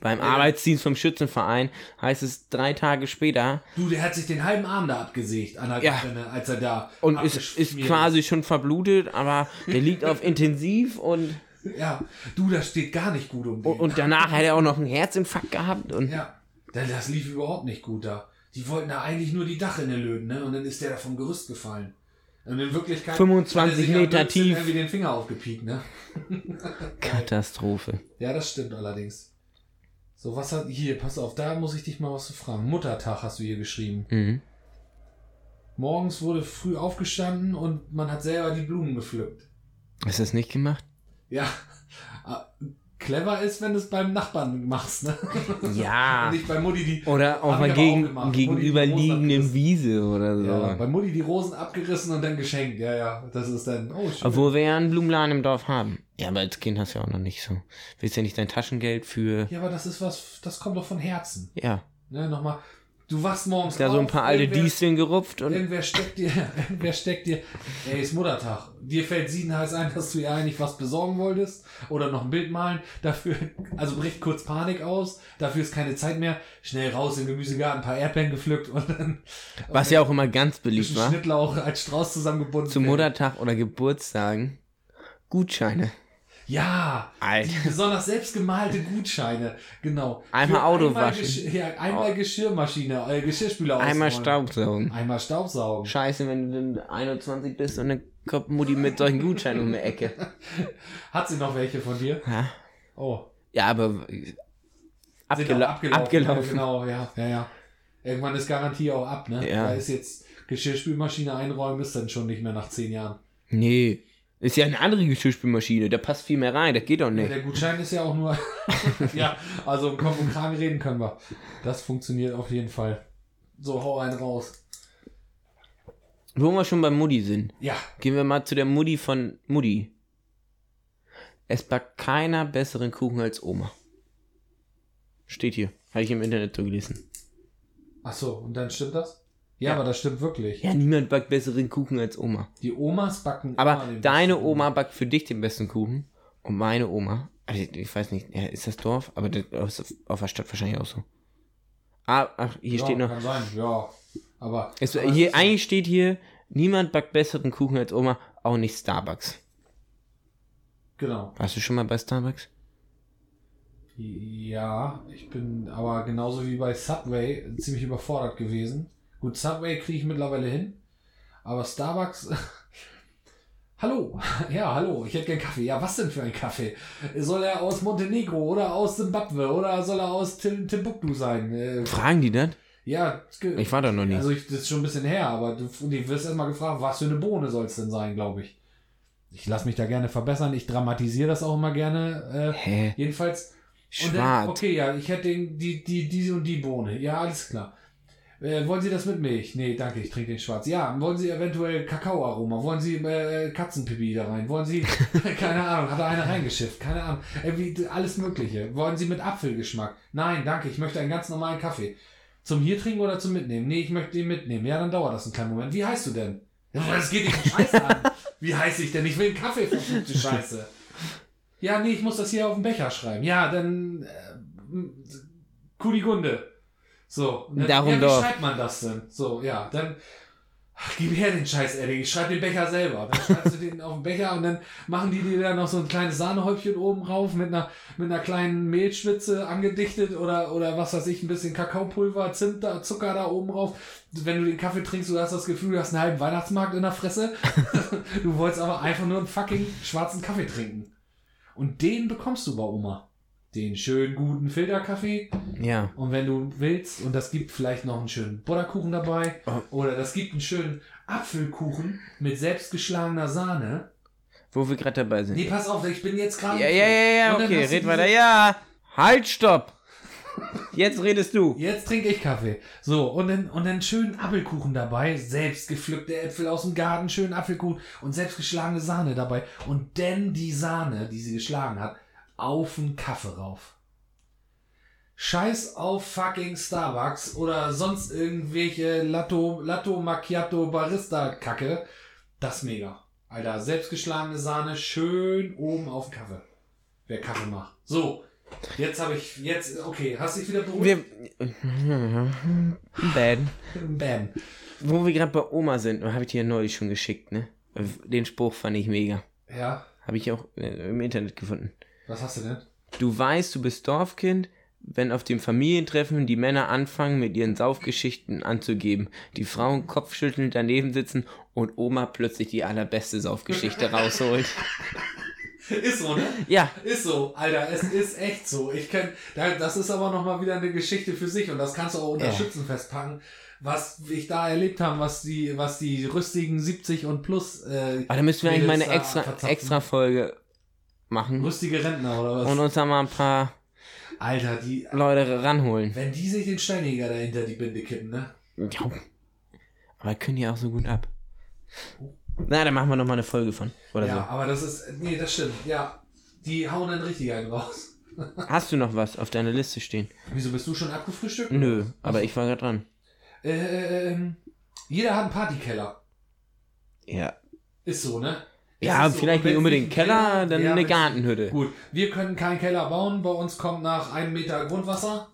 beim Ja. Arbeitsdienst vom Schützenverein, heißt es drei Tage später Du, der hat sich den halben Arm da abgesägt, Ja. Drinne, als er da. und ist, ist quasi schon verblutet, aber der liegt auf Intensiv und, Ja, du, das steht gar nicht gut um den. und, und danach hat er auch noch einen Herzinfarkt gehabt und Ja, das lief überhaupt nicht gut da. Die wollten da eigentlich nur die Dachrinne löten, ne? Und dann ist der da vom Gerüst gefallen. Und in Wirklichkeit 25 hat er sich am Meter tief. irgendwie den Finger aufgepiekt, ne? Katastrophe. Ja, das stimmt allerdings. So, was hat hier, pass auf, da muss ich dich mal was zu fragen. Muttertag hast du hier geschrieben. Mhm. Morgens wurde früh aufgestanden und man hat selber die Blumen gepflückt. Hast du das nicht gemacht? Ja, clever ist, wenn du es beim Nachbarn machst, ne? Ja. Und nicht bei Mutti die. Oder auch mal auch gegen, Rosen gegenüberliegenden. Wiese oder so. Ja, bei Mutti die Rosen abgerissen und dann geschenkt. Ja, ja, das ist dann. Oh, schön. Obwohl wir ja einen Blumenladen im Dorf haben. Ja, aber als Kind hast du ja auch noch nicht so. Willst ja nicht dein Taschengeld für. Ja, aber das ist was, das kommt doch von Herzen. Ja. Ne, nochmal. Du wachst morgens Da so ein auf, paar alte Disteln gerupft und. Irgendwer steckt dir, irgendwer steckt dir, ey, ist Muttertag. Dir fällt siedenheiß ein, dass du ihr eigentlich was besorgen wolltest oder noch ein Bild malen. Dafür, also bricht kurz Panik aus. Dafür ist keine Zeit mehr. Schnell raus im Gemüsegarten, ein paar Erdbeeren gepflückt und dann Was ja auch immer ganz beliebt war. Schnittlauch als Strauß zusammengebunden. Zum Muttertag oder Geburtstagen. Gutscheine. Ja, besonders selbstgemalte Gutscheine, genau. Einmal Für Auto einmal waschen. Gesch ja, einmal Geschirrmaschine, äh, Geschirrspüler Einmal ausräumen. Staubsaugen. Einmal Staubsaugen. Scheiße, wenn du dann 21 bist und dann kommt Mutti mit solchen Gutscheinen um die Ecke. Hat sie noch welche von dir? Ja, Oh. ja aber abgela abgelaufen. abgelaufen. Ja, genau, ja, ja, ja. Irgendwann ist Garantie auch ab, ne? Ja. Da ist jetzt Geschirrspülmaschine einräumen, ist dann schon nicht mehr nach zehn Jahren. Nee, Ist ja eine andere Geschirrspülmaschine, da passt viel mehr rein, das geht doch Ja, nicht. der Gutschein ist ja auch nur. ja, also im Kopf und Kragen reden können wir. Das funktioniert auf jeden Fall. So, hau einen raus. Wo wir schon bei Mutti sind, Ja, gehen wir mal zu der Mutti von Mutti. Es backt keiner besseren Kuchen als Oma. Steht hier. Habe ich im Internet so gelesen. ach so, und dann stimmt das? Ja, aber das stimmt wirklich. Ja, niemand backt besseren Kuchen als Oma. Die Omas backen. Aber deine Oma backt für dich den besten Kuchen. Und meine Oma, also ich weiß nicht, ja, ist das Dorf? Aber das ist auf der Stadt wahrscheinlich auch so. Ah, ach, hier ja, steht noch. Kann sein, ja. Aber. Es, aber hier, eigentlich steht hier, niemand backt besseren Kuchen als Oma, auch nicht Starbucks. Genau. Warst du schon mal bei Starbucks? Ja, ich bin aber genauso wie bei Subway ziemlich überfordert gewesen. Gut, Subway kriege ich mittlerweile hin. Aber Starbucks. hallo. Ja, hallo. Ich hätte gern Kaffee. Ja, was denn für ein Kaffee? Soll er aus Montenegro oder aus Zimbabwe oder soll er aus Tim Timbuktu sein? Äh, Fragen die das? ja, Ich war da noch nie. also ich, das ist schon ein bisschen her, aber du, du wirst erstmal gefragt, was für eine Bohne soll es denn sein, glaube ich. Ich lasse mich da gerne verbessern. Ich dramatisiere das auch immer gerne. Äh, Hä? jedenfalls. Schwarz. okay, ja, ich hätte den, die, die, diese und die Bohne. Ja, alles klar. Äh, wollen Sie das mit Milch? Nee, danke, ich trinke den schwarz. Ja, wollen Sie eventuell Kakaoaroma? Wollen Sie äh, Katzenpipi da rein? Wollen Sie, keine Ahnung, hat da einer reingeschifft? Keine Ahnung. Irgendwie alles Mögliche. Wollen Sie mit Apfelgeschmack? Nein, danke, ich möchte einen ganz normalen Kaffee. Zum hier trinken oder zum mitnehmen? Nee, ich möchte den mitnehmen. Ja, dann dauert das einen kleinen Moment. Wie heißt du denn? Das geht dich den Scheiß an. Wie heiß ich denn? Ich will einen Kaffee, verfluchte Scheiße. Ja, nee, ich muss das hier auf den Becher schreiben. Ja, dann äh, Kunigunde. So. Dann, Darum ja, wie doch. schreibt man das denn? So, ja, dann ach, gib her den Scheiß, Eddie. Ich schreibe den Becher selber. Dann schreibst du den auf den Becher und dann machen die dir da noch so ein kleines Sahnehäubchen oben rauf mit einer, mit einer kleinen Mehlschwitze angedichtet oder, oder was weiß ich, ein bisschen Kakaopulver, Zimt, da, Zucker da oben drauf. Wenn du den Kaffee trinkst, du hast das Gefühl, du hast einen halben Weihnachtsmarkt in der Fresse. du wolltest aber einfach nur einen fucking schwarzen Kaffee trinken. Und den bekommst du bei Oma. Den schönen guten Filterkaffee. Ja. Und wenn du willst, und das gibt vielleicht noch einen schönen Butterkuchen dabei, Oh. oder das gibt einen schönen Apfelkuchen mit selbstgeschlagener Sahne. Wo wir gerade dabei sind. Nee, pass auf, ich bin jetzt gerade. Ja, ja, ja, ja, okay, red weiter. Ja, halt, stopp. Jetzt redest du. Jetzt trinke ich Kaffee. So, und dann, und dann schönen Apfelkuchen dabei. Selbst gepflückte Äpfel aus dem Garten, schönen Apfelkuchen und selbstgeschlagene Sahne dabei. Und dann die Sahne, die sie geschlagen hat, auf den Kaffee rauf. Scheiß auf fucking Starbucks oder sonst irgendwelche Latto, Latto Macchiato Barista Kacke. Das ist mega. Alter, selbstgeschlagene Sahne schön oben auf den Kaffee. Wer Kaffee macht. So, jetzt habe ich, jetzt, okay, hast dich wieder beruhigt? Wir. Bad. Bam. Wo wir gerade bei Oma sind, habe ich dir ja neulich schon geschickt, ne? Den Spruch fand ich mega. Ja, Habe ich auch äh, im Internet gefunden. Was hast du denn? Du weißt, du bist Dorfkind, wenn auf dem Familientreffen die Männer anfangen, mit ihren Saufgeschichten anzugeben, die Frauen kopfschüttelnd daneben sitzen und Oma plötzlich die allerbeste Saufgeschichte rausholt. Ist so, ne? Ja, Ist so, Alter, es ist echt so. Ich kenn, da- das ist aber nochmal wieder eine Geschichte für sich und das kannst du auch unter Ja. Schützenfest packen, was ich da erlebt habe, was die, was die rüstigen 70 und plus, äh, aber da müssen wir eigentlich mal eine extra, verzapfen. extra Folge machen rüstige Rentner oder was? und uns da mal ein paar Alter, die, Leute ranholen. wenn die sich den Steinjäger dahinter die Binde kippen, ne? Ja. Aber können die auch so gut ab. Na, dann machen wir noch mal eine Folge von. Oder ja, aber das ist, nee, das stimmt, ja. Die hauen dann richtig einen raus. so. Hast du noch was auf deiner Liste stehen? Wieso bist du schon abgefrühstückt? Nö, aber ich war gerade dran. Äh, ähm, jeder hat einen Partykeller. Ja. Ist so, ne? Ja, so. vielleicht nicht unbedingt ein Keller, dann ja, eine Gartenhütte. Gut, wir können keinen Keller bauen. Bei uns kommt nach einem Meter Grundwasser.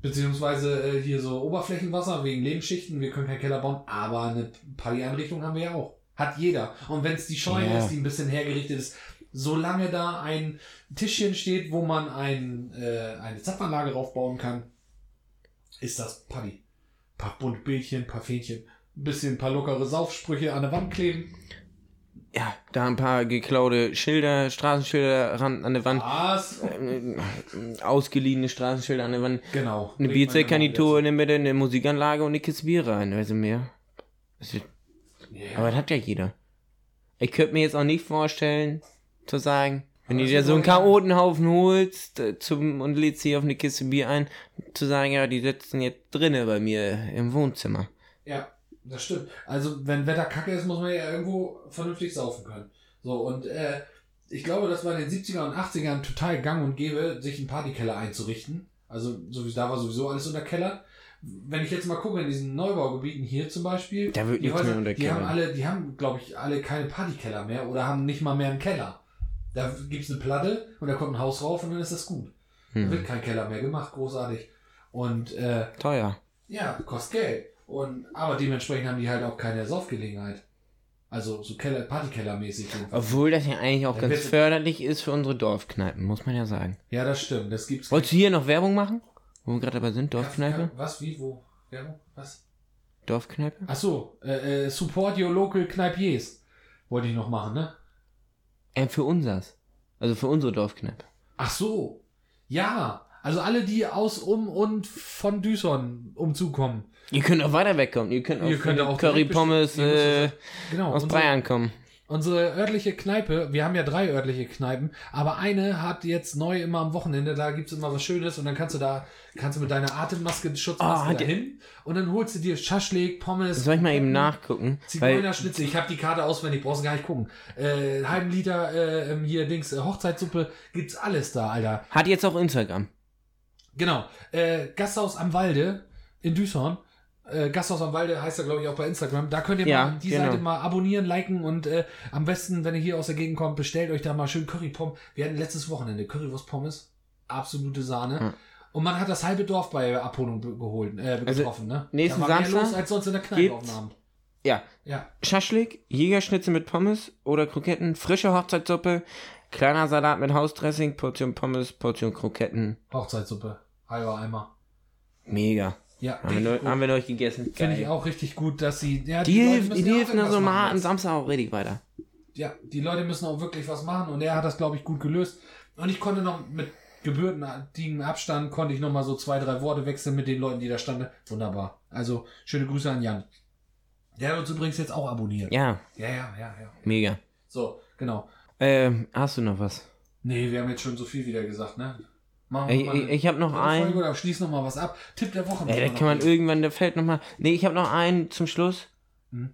Beziehungsweise äh, hier so Oberflächenwasser wegen Lebensschichten. Wir können keinen Keller bauen, aber eine Partyeinrichtung haben wir ja auch. Hat jeder. Und wenn es die Scheune Ja. ist, die ein bisschen hergerichtet ist, solange da ein Tischchen steht, wo man ein, äh, eine Zapfanlage raufbauen kann, ist das Party. Paar bunte Bildchen, paar Fähnchen, ein bisschen ein paar lockere Saufsprüche an der Wand kleben. Ja, da ein paar geklaute Schilder, Straßenschilder ran, an der Wand. Was? Äh, ausgeliehene Straßenschilder an der Wand. Genau. Eine Bierzeltgarnitur in der Mitte, eine Musikanlage und eine Kiste Bier rein. Also mehr. Das wird, Ja. aber das hat ja jeder. Ich könnte mir jetzt auch nicht vorstellen, zu sagen, wenn du dir so einen Chaotenhaufen holst äh, zum, und lädst sie auf eine Kiste Bier ein, zu sagen, ja, die sitzen jetzt drinnen bei mir im Wohnzimmer. Ja, das stimmt. Also, wenn Wetter kacke ist, muss man ja irgendwo vernünftig saufen können. So, und äh, ich glaube, das war in den 70er und 80ern total gang und gäbe, sich einen Partykeller einzurichten. Also, so wie da war sowieso alles unter Keller. Wenn ich jetzt mal gucke, in diesen Neubaugebieten hier zum Beispiel, Da wird die, nichts mehr unter die haben alle, die haben, glaube ich, alle keine Partykeller mehr oder haben nicht mal mehr einen Keller. Da gibt's eine Platte und da kommt ein Haus rauf und dann ist das gut. Da Hm. wird kein Keller mehr gemacht, großartig. Und äh, Teuer. ja, kostet Geld. Und, aber dementsprechend haben die halt auch keine Saufgelegenheit. Also so Keller, Partykellermäßig. Obwohl das ja eigentlich auch Ja, ganz förderlich ist für unsere Dorfkneipen, muss man ja sagen. Ja, das stimmt. Das gibt's. Wolltest du hier noch Werbung machen? Wo wir gerade dabei sind, Dorfkneipe? Was? Wie? Wo? Ja, was? Dorfkneipe? Ach so, äh, äh, Support Your Local Kneipiers. Wollte ich noch machen, ne? Äh, für unsers. Also für unsere Dorfkneipe. Ach so. Ja. Also alle, die aus, um und von Düsson umzukommen. Ihr könnt auch weiter wegkommen. Ihr könnt auch, Ihr könnt auch Curry Pommes äh, Genau. aus unsere- Bayern kommen. Unsere örtliche Kneipe, wir haben ja drei örtliche Kneipen, aber eine hat jetzt neu immer am Wochenende, da gibt's immer was Schönes und dann kannst du da, kannst du mit deiner Atemmaske, Schutzmaske Ah, hat dahin und dann holst du dir Schaschlik, Pommes. Soll ich mal eben nachgucken? Weil, Zigeunerschnitzel, ich habe die Karte auswendig, brauchst du gar nicht gucken. Äh, halben Liter äh, ähm, hier Dings, äh, Hochzeitssuppe, gibt's alles da, Alter. hat jetzt auch Instagram. Genau. Äh, Gasthaus am Walde in Düsseldorf. Äh, Gasthaus am Walde heißt ja, glaube ich, auch bei Instagram. Da könnt ihr Ja, mal die genau. Seite mal abonnieren, liken und äh, am besten, wenn ihr hier aus der Gegend kommt, bestellt euch da mal schön Currypommes. Wir hatten letztes Wochenende Currywurst Pommes. Absolute Sahne. Ja. Und man hat das halbe Dorf bei Abholung geholt, äh, Also, getroffen, ne? nächsten da war Samstag mehr los als sonst in der Kneipe auf. Ja. Ja. Schaschlik, Jägerschnitzel mit Pommes oder Kroketten, frische Hochzeitssuppe, kleiner Salat mit Hausdressing, Portion Pommes, Portion Kroketten. Hochzeitssuppe. Halber Eimer. Mega. Ja, Haben wir, haben wir neulich gegessen. Finde ich auch richtig gut, dass sie. Ja, Die, die ja hilft mir irgendwas so am jetzt. Samstag auch richtig weiter. ja, die Leute müssen auch wirklich was machen und er hat das, glaube ich, gut gelöst. Und ich konnte noch mit gebührendigem Abstand, konnte ich noch mal so zwei, drei Worte wechseln mit den Leuten, die da standen. Wunderbar. Also, schöne Grüße an Jan. Der hat uns übrigens jetzt auch abonniert. Ja, Ja, ja, ja, ja. mega. So, genau. Ähm, hast du noch was? Nee, wir haben jetzt schon so viel wieder gesagt, ne? Machen Ich, ich, ich habe noch einen. Oder schließ noch mal was ab. Tipp der Woche. Ey, da kann man irgendwann, da fällt noch mal. Nee, ich habe noch einen zum Schluss. Hm?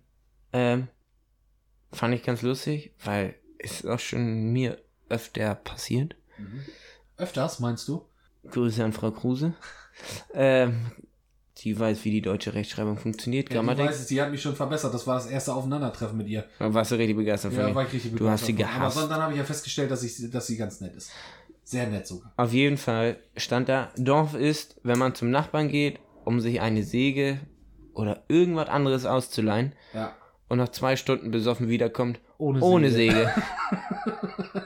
Ähm, fand ich ganz lustig, weil es ist auch schon mir öfter passiert. Mhm. Öfters, meinst du? Grüße an Frau Kruse. ähm, die weiß, wie die deutsche Rechtschreibung funktioniert. Ja, Grammatik. weißt es, die hat mich schon verbessert. Das war das erste Aufeinandertreffen mit ihr. Da warst du richtig begeistert von Ja, ihr. war ich richtig Du hast sie begeistert. Aber gehasst. dann, dann habe ich ja festgestellt, dass, ich, dass sie ganz nett ist. Sehr nett sogar. Auf jeden Fall stand da, Dorf ist, wenn man zum Nachbarn geht, um sich eine Säge oder irgendwas anderes auszuleihen Ja. und nach zwei Stunden besoffen wiederkommt, Ohne, ohne Säge. Säge.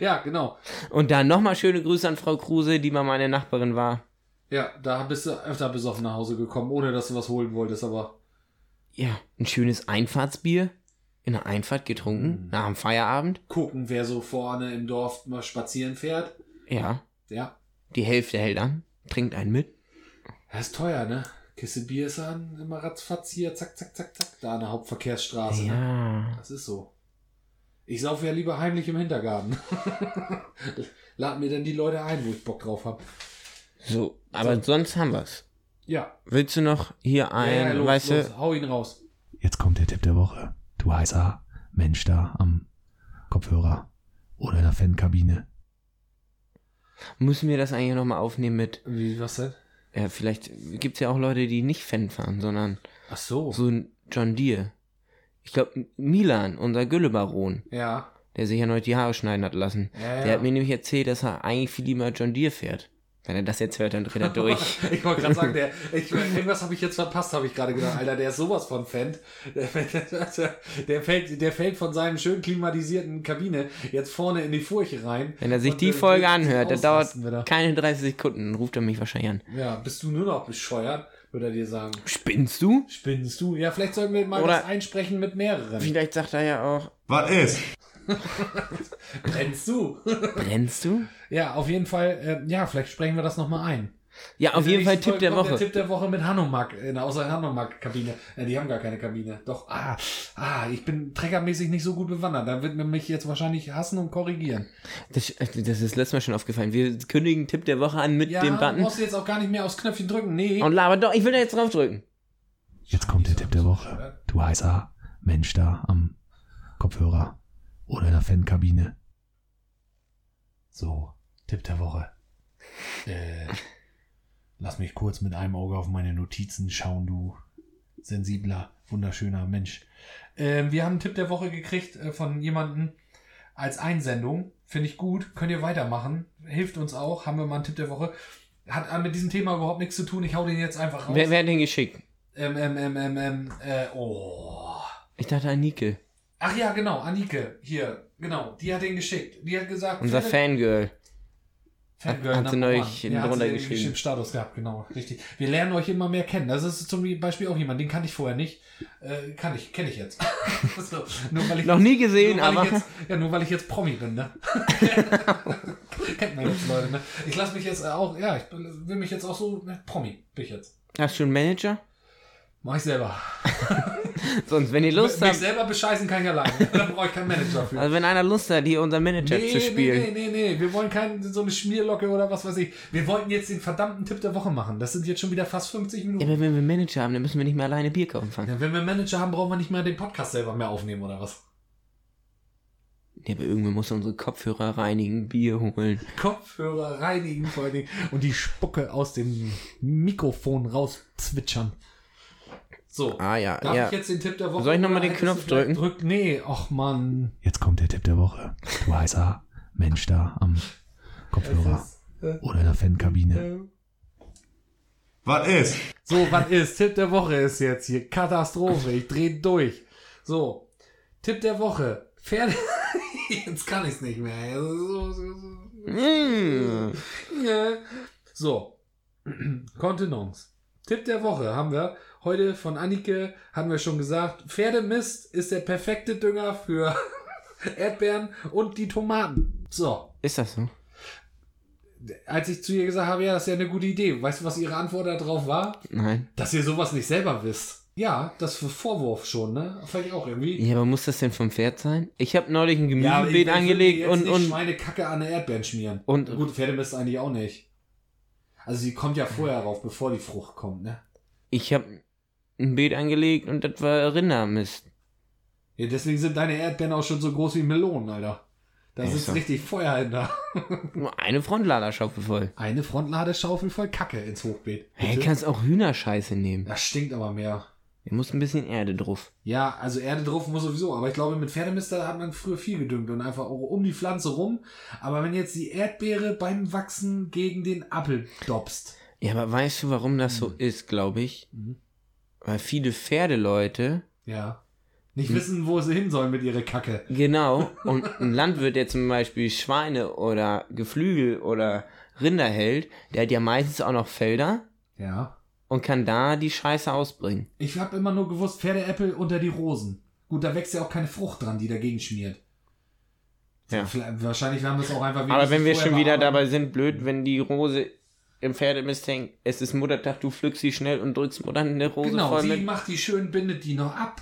Ja, genau. Und dann nochmal schöne Grüße an Frau Kruse, die mal meine Nachbarin war. Ja, da bist du öfter besoffen nach Hause gekommen, ohne dass du was holen wolltest, aber. Ja, ein schönes Einfahrtsbier in der Einfahrt getrunken, Mhm. nach dem Feierabend. Gucken, wer so vorne im Dorf mal spazieren fährt. Ja, Ja. die Hälfte hält an, trinkt einen mit. Das ist teuer, ne? Kiste Bier ist dann immer ratzfatz hier, zack, zack, zack, zack, da an der Hauptverkehrsstraße. Ne? Ja. Das ist so. Ich saufe ja lieber heimlich im Hintergarten. Lad mir dann die Leute ein, wo ich Bock drauf habe. So, aber sonst haben wir's. Ja. Willst du noch hier ein, ja, ja, los, weißt los, du, hau ihn raus. Jetzt kommt der Tipp der Woche. Du heißer Mensch da am Kopfhörer oder in der Fankabine. müssen wir das eigentlich nochmal aufnehmen mit, Wie, was denn? ja, vielleicht gibt's ja auch Leute, die nicht Fan fahren, sondern Ach so. so ein John Deere. Ich glaube, Milan, unser Güllebaron, Ja. der sich ja neulich die Haare schneiden hat lassen, Ja, ja. der hat mir nämlich erzählt, dass er eigentlich viel lieber John Deere fährt. Wenn er das jetzt hört, dann dreht er durch. ich wollte gerade sagen, der, ich, irgendwas habe ich jetzt verpasst, habe ich gerade gedacht. Alter, der ist sowas von Fan. Der, der, der, fällt, der fällt von seinem schön klimatisierten Kabine jetzt vorne in die Furche rein. Wenn er sich Und, die äh, Folge anhört, das dauert wieder. keine 30 Sekunden, dann ruft er mich wahrscheinlich an. Ja, bist du nur noch bescheuert, würde er dir sagen. Spinnst du? Spinnst du? Ja, vielleicht sollten wir mal Oder- das einsprechen mit mehreren. Vielleicht sagt er ja auch, Was ist? Brennst du? brennst du? ja, auf jeden Fall, äh, ja, vielleicht sprechen wir das nochmal ein. Ja, auf In jeden Fall Tipp der Woche. Der Tipp der Woche mit Hanomag, in der außer Hanomag-Kabine. Ja, die haben gar keine Kabine. Doch, ah, ah, ich bin treckermäßig nicht so gut bewandert. Da wird man mich jetzt wahrscheinlich hassen und korrigieren. Das, das ist letztes Mal schon aufgefallen. Wir kündigen Tipp der Woche an mit Ja, dem Button. du jetzt auch gar nicht mehr aufs Knöpfchen drücken. Nee. Und laber doch, ich will da jetzt drauf drücken. Jetzt kommt der Tipp der Woche. Du heißer Mensch da am Kopfhörer oder in der Fankabine. So, Tipp der Woche. Äh, lass mich kurz mit einem Auge auf meine Notizen schauen, du sensibler, wunderschöner Mensch. Ähm, wir haben einen Tipp der Woche gekriegt äh, von jemandem als Einsendung. Finde ich gut. Könnt ihr weitermachen. Hilft uns auch. Haben wir mal einen Tipp der Woche. Hat äh, mit diesem Thema überhaupt nichts zu tun. Ich hau den jetzt einfach raus. Wer, wer hat den geschickt? Ähm, ähm, ähm, ähm, ähm, äh, oh. Ich dachte Anike. Ach ja, genau. Anike. Hier. Genau. Die hat den geschickt. Die hat gesagt. Unser Fangirl. Fangirl Hat sie neulich one. hinten ja, hat drunter sie geschrieben. Status gehabt, genau, richtig. Wir lernen euch immer mehr kennen. Das ist zum Beispiel auch jemand, den kannte ich vorher nicht. Äh, kann ich, kenne ich jetzt. so, nur weil ich Noch nie gesehen, nur, aber. Jetzt, ja, nur weil ich jetzt Promi bin, ne? Kennt man jetzt Leute, ne? Ich lasse mich jetzt auch, ja, ich will mich jetzt auch so, ne, Promi bin ich jetzt. Hast du einen Manager? Mach ich selber. Sonst, wenn ihr Lust mich habt, selber bescheißen kann ich alleine. da brauche ich keinen Manager für. also wenn einer Lust hat, hier unser Manager Nee, zu spielen. nee, nee, nee, nee. Wir wollen keinen, so eine Schmierlocke oder was weiß ich. Wir wollten jetzt den verdammten Tipp der Woche machen. Das sind jetzt schon wieder fast 50 Minuten. Ja, aber wenn wir Manager haben, dann müssen wir nicht mehr alleine Bier kaufen. Ja, wenn wir Manager haben, brauchen wir nicht mehr den Podcast selber mehr aufnehmen oder was? Ja, aber irgendwer muss unsere Kopfhörer reinigen, Bier holen. Kopfhörer reinigen vor allen Dingen und die Spucke aus dem Mikrofon rauszwitschern. So, Ah ja, darf ja. ich jetzt den Tipp der Woche? Soll ich noch mal oder den Knopf drücken? Drück, nee, ach man. Jetzt kommt der Tipp der Woche. Du heißer Mensch da am Kopfhörer oder in der Fankabine. Was ist? So, was ist? Tipp der Woche ist jetzt hier. Katastrophe. Ich dreh durch. So. Tipp der Woche. Pferde. jetzt kann ich's nicht mehr. So, so, so. Mm. So. Kontenance. Tipp der Woche haben wir heute von Annike, haben wir schon gesagt, Pferdemist ist der perfekte Dünger für Erdbeeren und die Tomaten. So. Ist das so? Als ich zu ihr gesagt habe, ja, das ist ja eine gute Idee. Weißt du, was ihre Antwort darauf war? Nein. Dass ihr sowas nicht selber wisst. Ja, das für Vorwurf schon, ne? Ich auch irgendwie. Ja, aber muss das denn vom Pferd sein? Ich habe neulich ein Ja, Gemüsebeet will angelegt und, und Schweinekacke an der Erdbeeren schmieren. Und- gut, Pferdemist eigentlich auch nicht. Also sie kommt ja vorher rauf, bevor die Frucht kommt, ne? ich habe ein Beet angelegt und das war Rindermist. Ja, deswegen sind deine Erdbeeren auch schon so groß wie Melonen, Alter. Da Ist so. richtig Feuer hinter. Nur eine Frontladerschaufel voll. Eine Frontladeschaufel voll Kacke ins Hochbeet. Hey, Bitte? kannst auch Hühnerscheiße nehmen. das stinkt aber mehr. Da muss ein bisschen Erde drauf. Ja, also Erde drauf muss sowieso, aber ich glaube, mit Pferdemister hat man früher viel gedüngt und einfach auch um die Pflanze rum. Aber wenn jetzt die Erdbeere beim Wachsen gegen den Apfel dopst. Ja, aber weißt du, warum das so ist, glaube ich? Mhm. Weil viele Pferdeleute, Ja. Nicht wissen, wo sie hin sollen mit ihrer Kacke. genau, und ein Landwirt, der zum Beispiel Schweine oder Geflügel oder Rinder hält, der hat ja meistens auch noch Felder Ja. Und kann da die Scheiße ausbringen. Ich habe immer nur gewusst, Pferdeäpfel unter die Rosen. Gut, da wächst ja auch keine Frucht dran, die dagegen schmiert. Ja. Wahrscheinlich haben wir es auch einfach Aber wenn wir schon wieder dabei sind, blöd, wenn die Rose im Pferdemist hängt, es ist Muttertag, du pflückst sie schnell und drückst Mutter eine Rose Genau, voll sie mit. macht die schön, bindet die noch ab,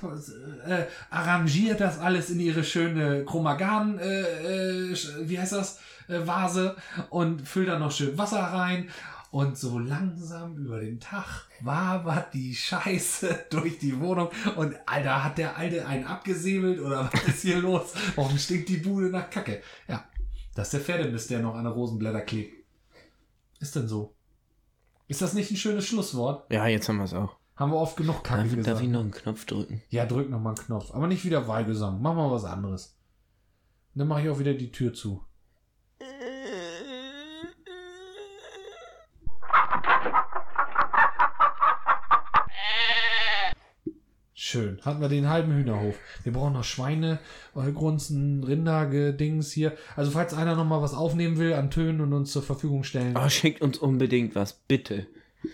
äh, arrangiert das alles in ihre schöne Chromagan, äh, äh, wie heißt das, äh, Vase und füllt da noch schön Wasser rein. Und so langsam über den Tag wabert die Scheiße durch die Wohnung. Und Alter, hat der Alte einen abgesäbelt oder was ist hier los? Warum stinkt die Bude nach Kacke? Ja, das ist der Pferdemist, der noch an der Rosenblätter klebt. Ist denn so? Ist das nicht ein schönes Schlusswort? Ja, jetzt haben wir es auch. Haben wir oft genug Kacke Darf, gesagt. darf ich noch einen Knopf drücken? Ja, drück noch mal einen Knopf. Aber nicht wieder Weihgesang. Mach mal was anderes. Dann mache ich auch wieder die Tür zu. Schön. Hatten wir den halben Hühnerhof. Wir brauchen noch Schweine, Grunzen, Rinder, Dings hier. Also falls einer noch mal was aufnehmen will an Tönen und uns zur Verfügung stellen. Oh, schickt uns unbedingt was, bitte.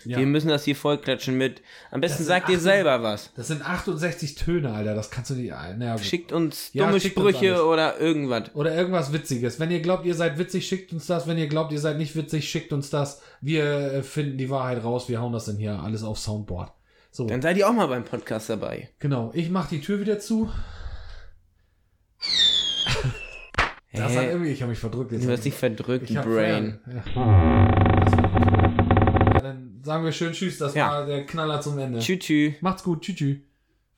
Ja. Wir müssen das hier vollklatschen mit. Am besten sagt ihr 18 selber was. Das sind 68 Töne, Alter. Das kannst du nicht. Gut. Schickt uns Ja, dumme schickt uns Sprüche alles. oder irgendwas. Oder irgendwas Witziges. Wenn ihr glaubt, ihr seid witzig, schickt uns das. Wenn ihr glaubt, ihr seid nicht witzig, schickt uns das. Wir äh, finden die Wahrheit raus. Wir hauen das dann hier alles auf Soundboard. So, Dann seid ihr auch mal beim Podcast dabei. genau. Ich mach die Tür wieder zu. Das hat irgendwie, ich habe mich verdrückt. Jetzt Du hast dich verdrückt, ich Brain. Ja. Ja, dann sagen wir schön Tschüss. Das Ja. war der Knaller zum Ende. Tschü tschü. Macht's gut. Tschüss. tschüss.